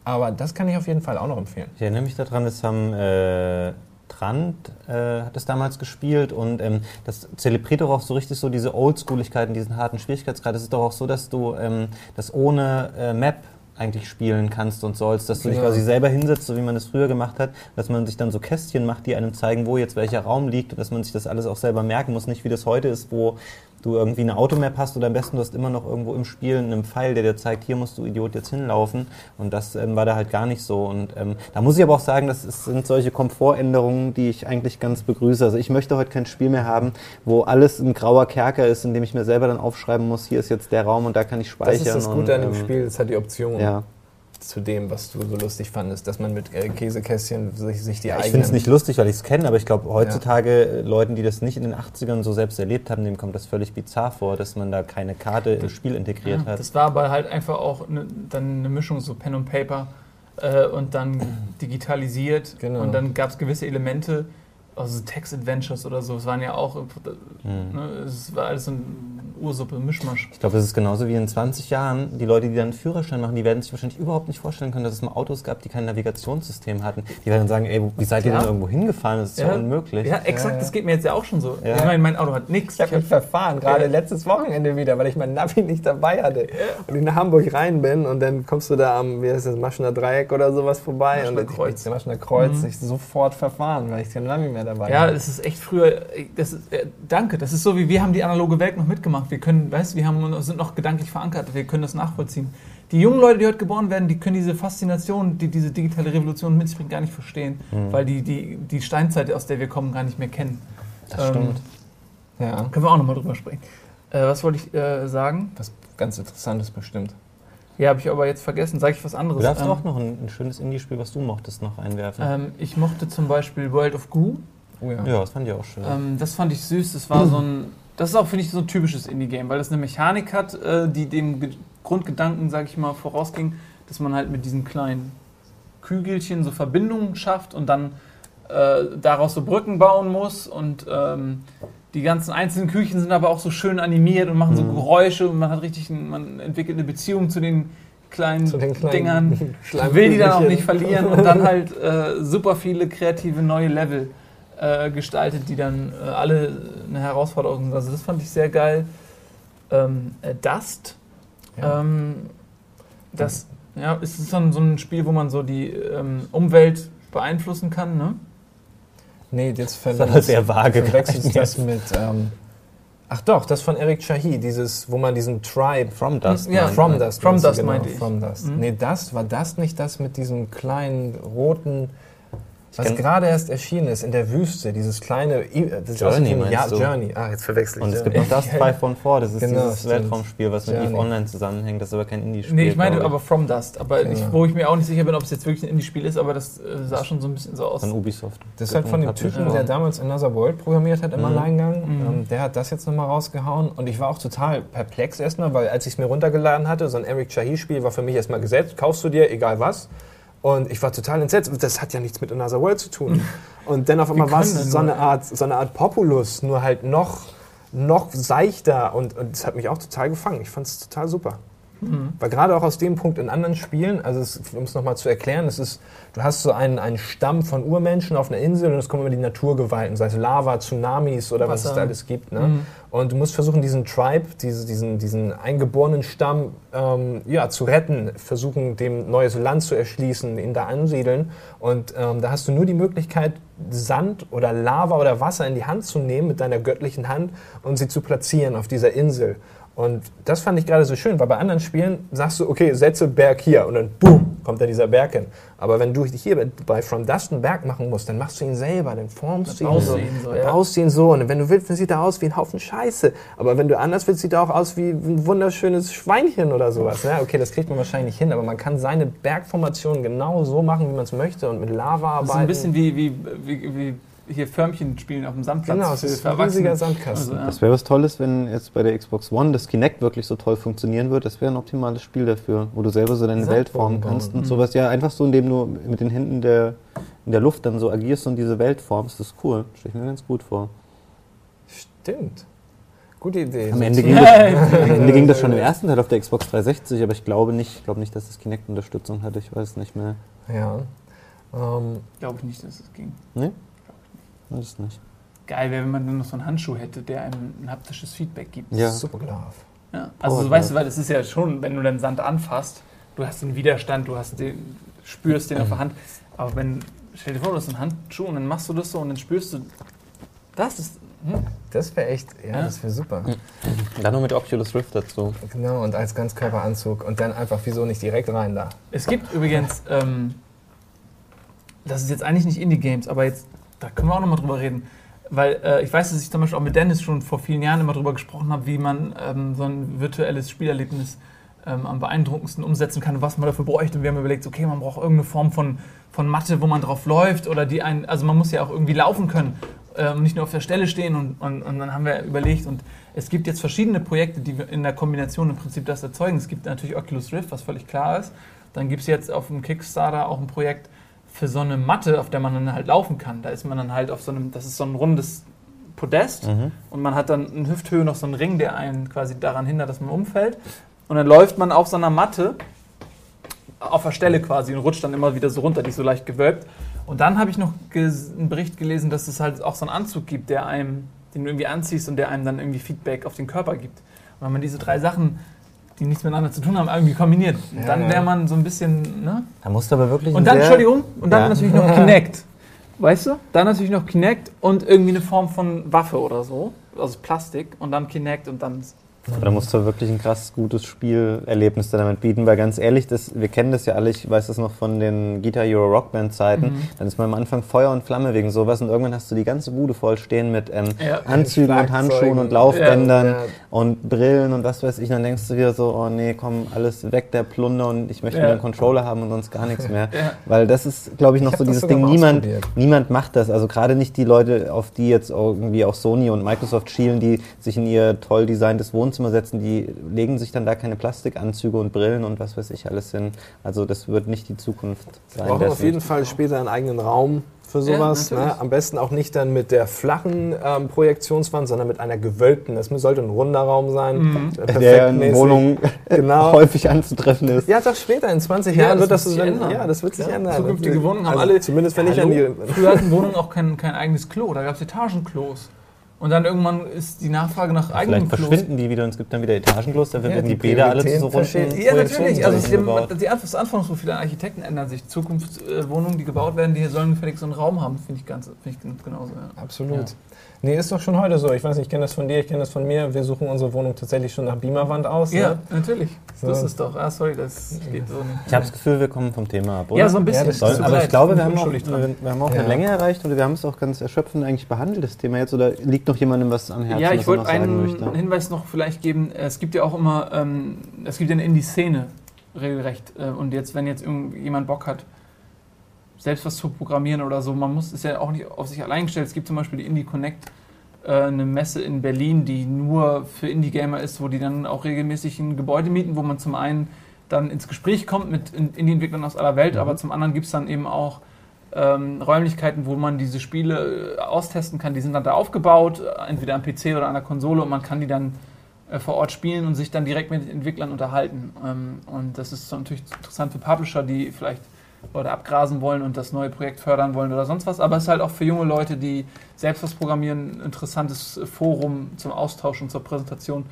Aber das kann ich auf jeden Fall auch noch empfehlen. Ich erinnere mich daran, es haben äh, Strand äh, hat es damals gespielt und ähm, das zelebriert doch auch so richtig so diese Oldschooligkeiten, diesen harten Schwierigkeitsgrad. Es ist doch auch so, dass du ähm, das ohne äh, Map eigentlich spielen kannst und sollst, dass du dich Ja. quasi selber hinsetzt, so wie man das früher gemacht hat, dass man sich dann so Kästchen macht, die einem zeigen, wo jetzt welcher Raum liegt und dass man sich das alles auch selber merken muss, nicht wie das heute ist, wo du irgendwie eine Automap hast oder am besten du hast immer noch irgendwo im Spiel einen Pfeil, der dir zeigt, hier musst du Idiot jetzt hinlaufen und das ähm, war da halt gar nicht so und ähm, da muss ich aber auch sagen, das ist, sind solche Komfortänderungen, die ich eigentlich ganz begrüße. Also ich möchte heute kein Spiel mehr haben, wo alles ein grauer Kerker ist, in dem ich mir selber dann aufschreiben muss, hier ist jetzt der Raum und da kann ich speichern. Das ist das Gute und, an dem Spiel, es hat die Option Ja. Zu dem, was du so lustig fandest, dass man mit äh, Käsekästchen sich, sich die Ja, ich eigenen... finde es nicht lustig, weil ich es kenne, aber ich glaube, heutzutage äh, Leuten, die das nicht in den 80ern so selbst erlebt haben, denen kommt das völlig bizarr vor, dass man da keine Karte im Spiel integriert Ja, hat. das war aber halt einfach auch ne, dann eine Mischung so Pen und Paper äh, und dann digitalisiert Genau. und dann gab es gewisse Elemente, also Text-Adventures oder so, es waren ja auch, äh, Hm. ne, es war alles so ein Ursuppe, Mischmasch. Ich glaube, es ist genauso wie in 20 Jahren, die Leute, die dann einen Führerschein machen, die werden sich wahrscheinlich überhaupt nicht vorstellen können, dass es mal Autos gab, die kein Navigationssystem hatten. Die werden sagen, ey, wie seid ihr Ja. denn irgendwo hingefahren? Das ist ja, Ja. unmöglich. Ja, exakt, Ja, ja. das geht mir jetzt ja auch schon so. Ja. Ich meine, mein Auto hat nichts. Ich habe mich verfahren, gerade Ja. letztes Wochenende wieder, weil ich mein Navi nicht dabei hatte. Und ich nach Hamburg rein bin und dann kommst du da am, wie heißt das, Maschener Dreieck oder sowas vorbei. Maschener und Kreuz. Ich, Maschener Kreuz, Mhm. ich sofort verfahren, weil ich kein Navi mehr dabei Ja, hatte. das ist echt früher. Das ist, äh, danke, das ist so wie wir haben die analoge Welt noch mitgemacht. Wir können, weißt, wir haben, sind noch gedanklich verankert. Wir können das nachvollziehen. Die jungen Leute, die heute geboren werden, die können diese Faszination, die diese digitale Revolution mit sich bringt, gar nicht verstehen, Mhm. weil die, die die Steinzeit, aus der wir kommen, gar nicht mehr kennen. Das Ähm, stimmt. Ja, Können wir auch nochmal drüber sprechen. Äh, was wollte ich äh, sagen? was ganz Interessantes bestimmt. Ja, habe ich aber jetzt vergessen. Sage ich was anderes? Du darfst Ähm, auch noch ein, ein schönes Indie-Spiel, was du mochtest, noch einwerfen. ähm, ich mochte zum Beispiel World of Goo. Oh ja. ja, das fand ich auch schön. Ähm, das fand ich süß. Das war so ein. Das ist auch, finde ich, so ein typisches Indie-Game, weil das eine Mechanik hat, äh, die dem Ge Grundgedanken, sag ich mal, vorausging, dass man halt mit diesen kleinen Kügelchen so Verbindungen schafft und dann äh, daraus so Brücken bauen muss. Und ähm, die ganzen einzelnen Küchen sind aber auch so schön animiert und machen so Mhm. Geräusche und man hat richtig, ein, man entwickelt eine Beziehung zu den kleinen, Zu den kleinen Dingern. Will die dann auch nicht verlieren und dann halt äh, super viele kreative neue Level äh, gestaltet, die dann äh, alle eine Herausforderung sind. Also das fand ich sehr geil. Ähm, äh, Dust, Ja. ähm, das ja, ist so ein, so ein Spiel, wo man so die ähm, Umwelt beeinflussen kann, ne? Nee, jetzt das war aber sehr vage. verwechselst das mit. Ähm, ach doch, das von Eric Chahi, dieses, wo man diesen Tribe. From Dust. Ja, meint From. Dust. From Dust meinte ich. From Dust. Mhm. Nee, Dust, war das nicht das mit diesem kleinen roten. Was kenn- gerade erst erschienen ist in der Wüste, dieses kleine. I- Das Journey, ein meinst du? Journey. Ah, jetzt verwechsel ich Und es Journey. gibt noch Dust 5 von 4, das ist Genau, dieses stimmt. Weltraumspiel, was mit Journey. EVE Online zusammenhängt, das ist aber kein Indie-Spiel. Nee, ich meine aber From Dust, aber ich, Genau. wo ich mir auch nicht sicher bin, ob es jetzt wirklich ein Indie-Spiel ist, aber das äh, sah schon so ein bisschen so aus. Von Ubisoft. Das ist halt von dem. Typen, der damals Another World programmiert hat im Mhm. Alleingang. Mhm. Ähm, der hat das jetzt nochmal rausgehauen. Und ich war auch total perplex erstmal, weil als ich es mir runtergeladen hatte, so ein Eric Chahi-Spiel war für mich erstmal gesetzt. Kaufst du dir, egal was. Und ich war total entsetzt. Das hat ja nichts mit Another World zu tun. Und dann auf einmal war es so eine, Art, so eine Art Populus, nur halt noch, noch seichter. Und, und das hat mich auch total gefangen. Ich fand es total super. Mhm. Weil gerade auch aus dem Punkt in anderen Spielen, also um es nochmal zu erklären, es ist, du hast so einen, einen Stamm von Urmenschen auf einer Insel und es kommen immer die Naturgewalten, sei es Lava, Tsunamis oder was es Wasser. da alles gibt. Ne? Mhm. Und du musst versuchen, diesen Tribe, diese, diesen, diesen eingeborenen Stamm ähm, ja, zu retten, versuchen, dem neues Land zu erschließen, ihn da ansiedeln. Und ähm, da hast du nur die Möglichkeit, Sand oder Lava oder Wasser in die Hand zu nehmen mit deiner göttlichen Hand und sie zu platzieren auf dieser Insel. Und das fand ich gerade so schön, weil bei anderen Spielen sagst du, okay, setze Berg hier und dann boom, kommt da dieser Berg hin. Aber wenn du hier bei From Dust einen Berg machen musst, dann machst du ihn selber, dann formst du ihn so, ihn so, dann ja. baust du ihn so. Und wenn du willst, dann sieht er aus wie ein Haufen Scheiße. Aber wenn du anders willst, sieht er auch aus wie ein wunderschönes Schweinchen oder sowas. Ja, okay, das kriegt man wahrscheinlich hin, aber man kann seine Bergformation genau so machen, wie man es möchte und mit Lava arbeiten. Das ist ein bisschen wie, wie, wie, wie hier Förmchen spielen auf dem Sandplatz. Genau, es ist ein riesiger. Sandkasten. Also, ja. Das wäre was Tolles, wenn jetzt bei der Xbox One das Kinect wirklich so toll funktionieren würde. Das wäre ein optimales Spiel dafür, wo du selber so deine Welt formen kannst bauen. und sowas. Ja, einfach so, indem du mit den Händen der, in der Luft dann so agierst und diese Welt formst. Das ist cool. Stell ich mir ganz gut vor. Stimmt. Gute Idee. Am Ende ging, das, am Ende ging das schon im ersten Teil auf der Xbox 360, aber ich glaube nicht, ich glaube nicht, dass das Kinect Unterstützung hatte. Ich weiß nicht mehr. Ja. Ähm, Glaube ich nicht, dass es ging. Nee? Das ist nicht. Geil wäre, wenn man dann noch so einen Handschuh hätte, der einem ein haptisches Feedback gibt. Ja. Super Glove. Ja. Also Oh, so, weißt ja. du, weil es ist ja schon, wenn du den Sand anfasst, du hast den Widerstand, du hast den, spürst den auf der Hand. Aber wenn, stell dir vor, du hast einen Handschuh und dann machst du das so und dann spürst du, das ist, hm, Das wäre echt, ja, Ja. das wäre super. Dann nur mit Oculus Rift dazu. Genau, und als Ganzkörperanzug und dann einfach, wieso nicht direkt rein da? Es gibt übrigens, ähm, das ist jetzt eigentlich nicht Indie-Games, aber jetzt, da können wir auch nochmal drüber reden. Weil äh, ich weiß, dass ich zum Beispiel auch mit Dennis schon vor vielen Jahren immer drüber gesprochen habe, wie man ähm, so ein virtuelles Spielerlebnis ähm, am beeindruckendsten umsetzen kann, was man dafür bräuchte. Und wir haben überlegt, okay, man braucht irgendeine Form von, von Matte, wo man drauf läuft oder die ein, also man muss ja auch irgendwie laufen können äh, und nicht nur auf der Stelle stehen. Und, und, und dann haben wir überlegt, und es gibt jetzt verschiedene Projekte, die in der Kombination im Prinzip das erzeugen. Es gibt natürlich Oculus Rift, was völlig klar ist. Dann gibt es jetzt auf dem Kickstarter auch ein Projekt für so eine Matte, auf der man dann halt laufen kann. Da ist man dann halt auf so einem, das ist so ein rundes Podest Mhm. und man hat dann in Hüfthöhe noch so einen Ring, der einen quasi daran hindert, dass man umfällt. Und dann läuft man auf so einer Matte auf der Stelle quasi und rutscht dann immer wieder so runter, die ist so leicht gewölbt. Und dann habe ich noch einen Bericht gelesen, dass es halt auch so einen Anzug gibt, der einem, den du irgendwie anziehst und der einem dann irgendwie Feedback auf den Körper gibt. Und wenn man diese drei Sachen, die nichts miteinander zu tun haben, irgendwie kombiniert, Ja, dann ja. wäre man so ein bisschen, ne? Da musst du aber wirklich. Und dann, Entschuldigung, und dann Ja. natürlich noch Kinect. Weißt du? Dann natürlich noch Kinect und irgendwie eine Form von Waffe oder so. Also Plastik und dann Kinect und dann. Aber da musst du wirklich ein krass gutes Spielerlebnis damit bieten, weil ganz ehrlich, das, wir kennen das ja alle, ich weiß das noch von den Guitar Euro Rock Band Zeiten, Mhm. dann ist man am Anfang Feuer und Flamme wegen sowas und irgendwann hast du die ganze Bude voll stehen mit ähm, Ja. Anzügen und. Handschuhen und Laufbändern Ja, ja. und Brillen und was weiß ich, dann denkst du wieder so, oh nee, komm, alles weg, der Plunder und ich möchte Ja. wieder einen Controller haben und sonst gar nichts mehr. Ja. Weil das ist, glaube ich, noch Ich so dieses Ding, niemand, niemand macht das. Also gerade nicht die Leute, auf die jetzt irgendwie auch Sony und Microsoft schielen, die sich in ihr toll designtes Wohnzimmer setzen, die legen sich dann da keine Plastikanzüge und Brillen und was weiß ich alles hin. Also das wird nicht die Zukunft Wir sein. brauchen dessen. auf jeden Fall später einen eigenen Raum für sowas. natürlich. ne? Am besten auch nicht dann mit der flachen ähm, Projektionswand, sondern mit einer gewölbten. Das sollte ein runder Raum sein. Mhm. äh, der in. Wohnungen Genau. häufig anzutreffen ist. Ja, doch später, in 20 Ja, Jahren das wird das wird sich dann- ändern. Ja, das wird sich Ja, ändern. zukünftige Wohnungen haben also alle- Zumindest wenn ich an Hallo? die. Früher hatten Wohnungen auch kein, kein eigenes Klo, da gab es Etagenklos. Und dann irgendwann ist die Nachfrage nach eigenen Vielleicht Klos. verschwinden die wieder und es gibt dann wieder Etagenklos, dafür Ja, werden die, die Bäder alle zu so runden. Ja, natürlich. Also Projektionsflächen die, das Anforderungsprofil an Architekten ändern sich. Zukunftswohnungen, die gebaut werden, die sollen gefälligst so einen Raum haben. Finde ich ganz, finde ich genauso. Ja. Absolut. Nee, ist doch schon heute so. Ich weiß nicht, ich kenne das von dir, ich kenne das von mir. Wir suchen unsere Wohnung tatsächlich schon nach Beamerwand aus. Ja, Ne? natürlich. So. Das ist doch. Ah, sorry, das geht so nicht. Ich habe das Gefühl, wir kommen vom Thema ab, oder? Ja, so ein bisschen. Ja, aber ich glaube, wir haben auch, wir, wir haben auch Ja. eine Länge erreicht und wir haben es auch ganz erschöpfend eigentlich behandelt, das Thema jetzt. Oder liegt noch jemandem was am Herzen, Ja, ich wollte einen möchte? Hinweis noch vielleicht geben. Es gibt ja auch immer, ähm, es gibt ja eine Indie-Szene regelrecht. Äh, und jetzt, wenn jetzt irgendjemand Bock hat, selbst was zu programmieren oder so, man muss, ist ja auch nicht auf sich allein gestellt. Es gibt zum Beispiel die Indie Connect, äh, eine Messe in Berlin, die nur für Indie-Gamer ist, wo die dann auch regelmäßig ein Gebäude mieten, wo man zum einen dann ins Gespräch kommt mit In- Indie-Entwicklern aus aller Welt, Mhm. aber zum anderen gibt es dann eben auch ähm, Räumlichkeiten, wo man diese Spiele äh, austesten kann. Die sind dann da aufgebaut, äh, entweder am PC oder an der Konsole und man kann die dann äh, vor Ort spielen und sich dann direkt mit den Entwicklern unterhalten. Ähm, und das ist so natürlich interessant für Publisher, die vielleicht Leute abgrasen wollen und das neue Projekt fördern wollen oder sonst was. Aber es ist halt auch für junge Leute, die selbst was programmieren, ein interessantes Forum zum Austausch und zur Präsentation.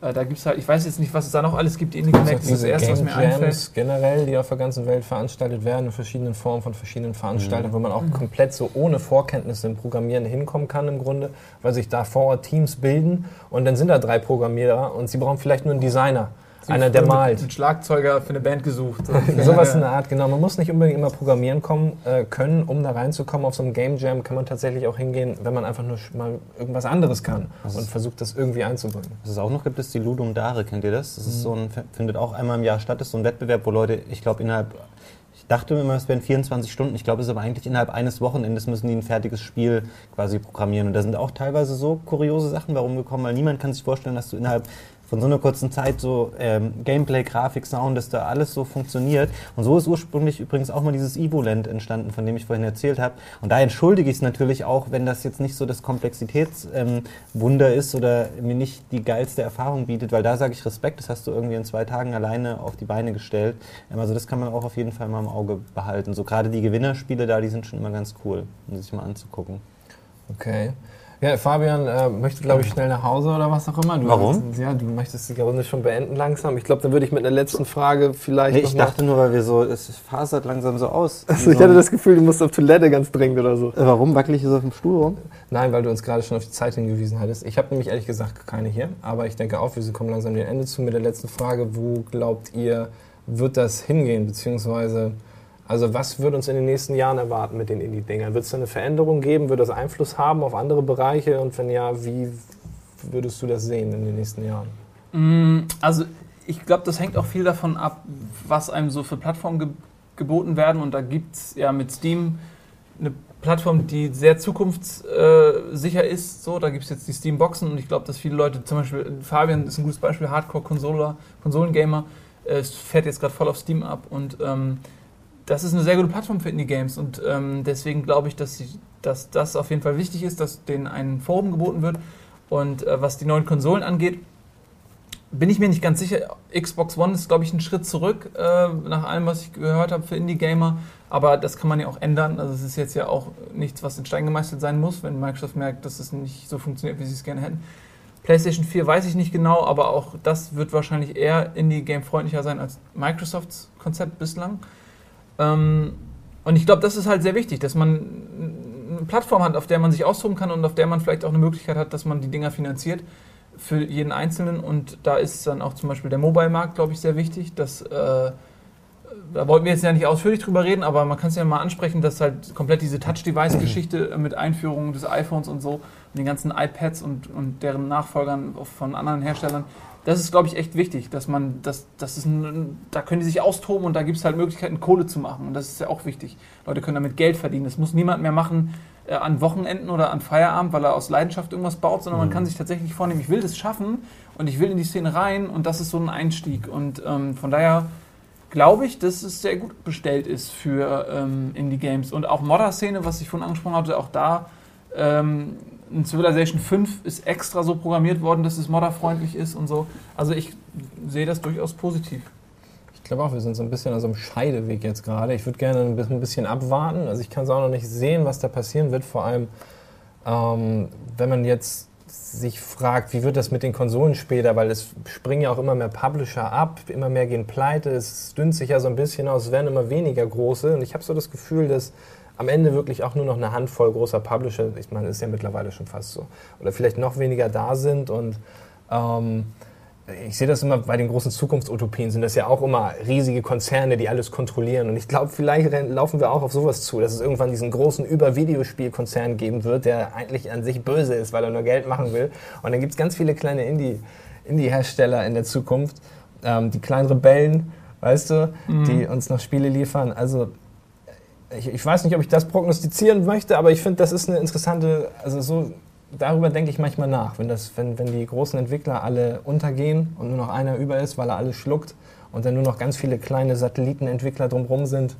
Äh, da gibt es halt, ich weiß jetzt nicht, was es da noch alles gibt. Die Indie Connect ist das erste, was mir einfällt. Jams generell, die auf der ganzen Welt veranstaltet werden, in verschiedenen Formen von verschiedenen Veranstaltern, wo man auch komplett so ohne Vorkenntnisse im Programmieren hinkommen kann im Grunde, weil sich da vor Ort Teams bilden und dann sind da drei Programmierer und sie brauchen vielleicht nur einen Designer, einer, der malt. Mit Schlagzeuger für eine Band gesucht. Sowas in der Art, genau. Man muss nicht unbedingt immer programmieren kommen, äh, können, um da reinzukommen. Auf so einem Game Jam kann man tatsächlich auch hingehen, wenn man einfach nur mal irgendwas anderes kann Das und versucht, das irgendwie einzubringen. Was es auch noch gibt, ist die Ludum Dare. Kennt ihr das? Das Mhm. ist so ein, findet auch einmal im Jahr statt. Das ist so ein Wettbewerb, wo Leute, ich glaube, innerhalb, ich dachte immer, es wären 24 Stunden. Ich glaube, es ist aber eigentlich innerhalb eines Wochenendes müssen die ein fertiges Spiel quasi programmieren. Und da sind auch teilweise so kuriose Sachen warum gekommen, weil niemand kann sich vorstellen, dass du innerhalb von so einer kurzen Zeit so ähm, Gameplay, Grafik, Sound, dass da alles so funktioniert. Und so ist ursprünglich übrigens auch mal dieses Evoland entstanden, von dem ich vorhin erzählt habe. Und da entschuldige ich es natürlich auch, wenn das jetzt nicht so das Komplexitätswunder ähm, ist oder mir nicht die geilste Erfahrung bietet, weil da sage ich Respekt, das hast du irgendwie in zwei Tagen alleine auf die Beine gestellt. Ähm, also das kann man auch auf jeden Fall mal im Auge behalten. So gerade die Gewinnerspiele da, die sind schon immer ganz cool, um sich mal anzugucken. Okay. Ja, Fabian äh, möchte, glaube ich, schnell nach Hause oder was auch immer. Du Warum? Hast, ja, du möchtest die Runde schon beenden langsam. Ich glaube, dann würde ich mit einer letzten Frage vielleicht. Nee, noch ich dachte nur, weil wir so, es fasert langsam so aus. Also, ich hatte das Gefühl, du musst auf Toilette ganz dringend oder so. Äh, Warum wackel ich so auf dem Stuhl rum? Nein, weil du uns gerade schon auf die Zeit hingewiesen hattest. Ich habe nämlich ehrlich gesagt keine hier, aber ich denke auch, wir kommen langsam dem Ende zu mit der letzten Frage. Wo glaubt ihr, wird das hingehen? Beziehungsweise, also was wird uns in den nächsten Jahren erwarten mit den Indie-Dingern? Wird es eine Veränderung geben? Wird das Einfluss haben auf andere Bereiche? Und wenn ja, wie würdest du das sehen in den nächsten Jahren? Mm, Also ich glaube, das hängt auch viel davon ab, was einem so für Plattformen ge geboten werden. Und da gibt es ja mit Steam eine Plattform, die sehr zukunftssicher ist. So, da gibt es jetzt die Steam-Boxen und ich glaube, dass viele Leute, zum Beispiel Fabian ist ein gutes Beispiel, Hardcore-Konsoler, Konsolengamer, äh, fährt jetzt gerade voll auf Steam ab und ähm, das ist eine sehr gute Plattform für Indie-Games und ähm, deswegen glaube ich, dass, sie, dass das auf jeden Fall wichtig ist, dass denen ein Forum geboten wird. Und äh, was die neuen Konsolen angeht, bin ich mir nicht ganz sicher. Xbox One ist, glaube ich, ein Schritt zurück, äh, nach allem, was ich gehört habe für Indie-Gamer. Aber das kann man ja auch ändern. Also es ist jetzt ja auch nichts, was in Stein gemeißelt sein muss, wenn Microsoft merkt, dass es nicht so funktioniert, wie sie es gerne hätten. PlayStation 4 weiß ich nicht genau, aber auch das wird wahrscheinlich eher Indie-Game-freundlicher sein als Microsofts Konzept bislang. Ähm, und ich glaube, das ist halt sehr wichtig, dass man eine Plattform hat, auf der man sich austoben kann und auf der man vielleicht auch eine Möglichkeit hat, dass man die Dinger finanziert für jeden Einzelnen. Und da ist dann auch zum Beispiel der Mobile-Markt, glaube ich, sehr wichtig. Dass, äh, da wollten wir jetzt ja nicht ausführlich drüber reden, aber man kann es ja mal ansprechen, dass halt komplett diese Touch-Device-Geschichte mit Einführung des iPhones und so und den ganzen iPads und, und deren Nachfolgern von anderen Herstellern, das ist, glaube ich, echt wichtig, dass man, das, das ist ein, da können die sich austoben und da gibt es halt Möglichkeiten, Kohle zu machen. Und das ist ja auch wichtig. Leute können damit Geld verdienen. Das muss niemand mehr machen äh, an Wochenenden oder an Feierabend, weil er aus Leidenschaft irgendwas baut, sondern man kann sich tatsächlich vornehmen, ich will das schaffen und ich will in die Szene rein und das ist so ein Einstieg. Und ähm, von daher glaube ich, dass es sehr gut bestellt ist für ähm, Indie-Games. Und auch Modder-Szene, was ich vorhin angesprochen hatte, auch da ähm, ein Civilization 5 ist extra so programmiert worden, dass es modderfreundlich ist und so. Also ich sehe das durchaus positiv. Ich glaube auch, wir sind so ein bisschen an so einem Scheideweg jetzt gerade. Ich würde gerne ein bisschen- ein bisschen abwarten. Also ich kann es auch noch nicht sehen, was da passieren wird. Vor allem, ähm, wenn man jetzt sich fragt, wie wird das mit den Konsolen später, weil es springen ja auch immer mehr Publisher ab, immer mehr gehen pleite, es dünnt sich ja so ein bisschen aus, es werden immer weniger große. Und ich habe so das Gefühl, dass am Ende wirklich auch nur noch eine Handvoll großer Publisher, ich meine, ist ja mittlerweile schon fast so, oder vielleicht noch weniger da sind und ähm, ich sehe das immer bei den großen Zukunftsutopien, sind das ja auch immer riesige Konzerne, die alles kontrollieren. Und ich glaube, vielleicht laufen wir auch auf sowas zu, dass es irgendwann diesen großen Über-Videospielkonzern geben wird, der eigentlich an sich böse ist, weil er nur Geld machen will. Und dann gibt es ganz viele kleine Indie- Indie-Hersteller in der Zukunft, ähm, die kleinen Rebellen, weißt du, die uns noch Spiele liefern. Also ich, ich weiß nicht, ob ich das prognostizieren möchte, aber ich finde, das ist eine interessante, also so, darüber denke ich manchmal nach, wenn, das, wenn, wenn die großen Entwickler alle untergehen und nur noch einer über ist, weil er alles schluckt und dann nur noch ganz viele kleine Satellitenentwickler drumherum sind.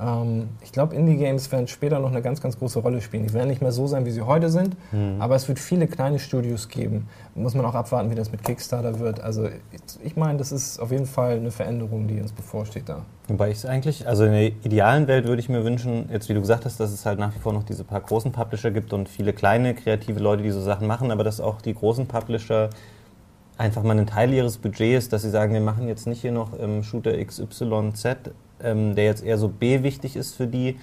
Ähm, ich glaube, Indie-Games werden später noch eine ganz, ganz große Rolle spielen. Die werden nicht mehr so sein, wie sie heute sind, aber es wird viele kleine Studios geben. Muss man auch abwarten, wie das mit Kickstarter wird. Also ich, meine, das ist auf jeden Fall eine Veränderung, die uns bevorsteht da. Wobei ich es eigentlich, also in der idealen Welt würde ich mir wünschen, jetzt wie du gesagt hast, dass es halt nach wie vor noch diese paar großen Publisher gibt und viele kleine kreative Leute, die so Sachen machen, aber dass auch die großen Publisher einfach mal ein Teil ihres Budgets, dass sie sagen, wir machen jetzt nicht hier noch ähm, Shooter XYZ, ähm, der jetzt eher so B wichtig ist für die,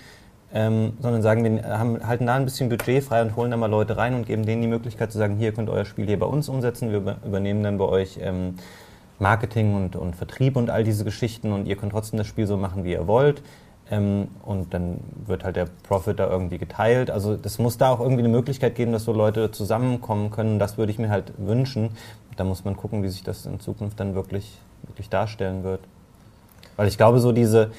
ähm, sondern sagen, wir haben, halten da ein bisschen Budget frei und holen da mal Leute rein und geben denen die Möglichkeit zu sagen, hier könnt ihr euer Spiel hier bei uns umsetzen, wir über- übernehmen dann bei euch ähm, Marketing und, und Vertrieb und all diese Geschichten und ihr könnt trotzdem das Spiel so machen, wie ihr wollt. Ähm, und dann wird halt der Profit da irgendwie geteilt. Also das muss da auch irgendwie eine Möglichkeit geben, dass so Leute zusammenkommen können. Das würde ich mir halt wünschen. Da muss man gucken, wie sich das in Zukunft dann wirklich, wirklich darstellen wird. Weil ich glaube, so diese,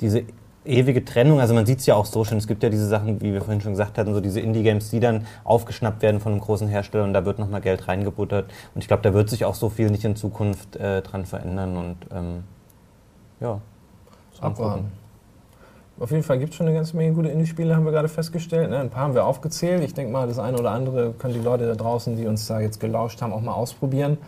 diese ewige Trennung, also man sieht es ja auch so schon, es gibt ja diese Sachen, wie wir vorhin schon gesagt hatten, so diese Indie-Games, die dann aufgeschnappt werden von einem großen Hersteller und da wird nochmal Geld reingebuttert. Und ich glaube, da wird sich auch so viel nicht in Zukunft äh, dran verändern und ähm, ja. Abwarten. Auf jeden Fall gibt es schon eine ganze Menge gute Indie-Spiele, haben wir gerade festgestellt. Ne? Ein paar haben wir aufgezählt. Ich denke mal, das eine oder andere können die Leute da draußen, die uns da jetzt gelauscht haben, auch mal ausprobieren.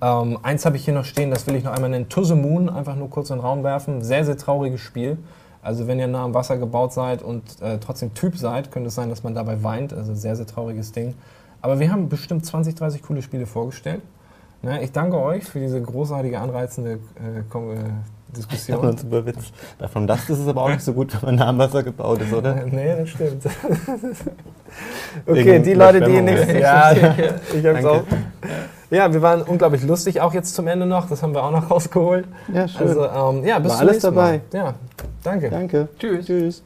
Ähm, eins habe ich hier noch stehen, das will ich noch einmal nennen. To the Moon, einfach nur kurz in den Raum werfen. Sehr, sehr trauriges Spiel. Also wenn ihr nah am Wasser gebaut seid und äh, trotzdem Typ seid, könnte es sein, dass man dabei weint. Also sehr, sehr trauriges Ding. Aber wir haben bestimmt 20, 30 coole Spiele vorgestellt. Ne, ich danke euch für diese großartige, anreizende äh, äh, Diskussion. Ja, super Witz. Davon das ist es aber auch nicht so gut, wenn man nah am Wasser gebaut ist, oder? nee, das stimmt. okay, Wegen die Leute, die nicht. ja. Ja, ich hab's Danke. auch. Ja, wir waren unglaublich lustig, auch jetzt zum Ende noch. Das haben wir auch noch rausgeholt. Ja, schön. Also, ähm, ja, bis War zum alles nächsten Mal. dabei. Ja, danke. Danke. Tschüss. Tschüss.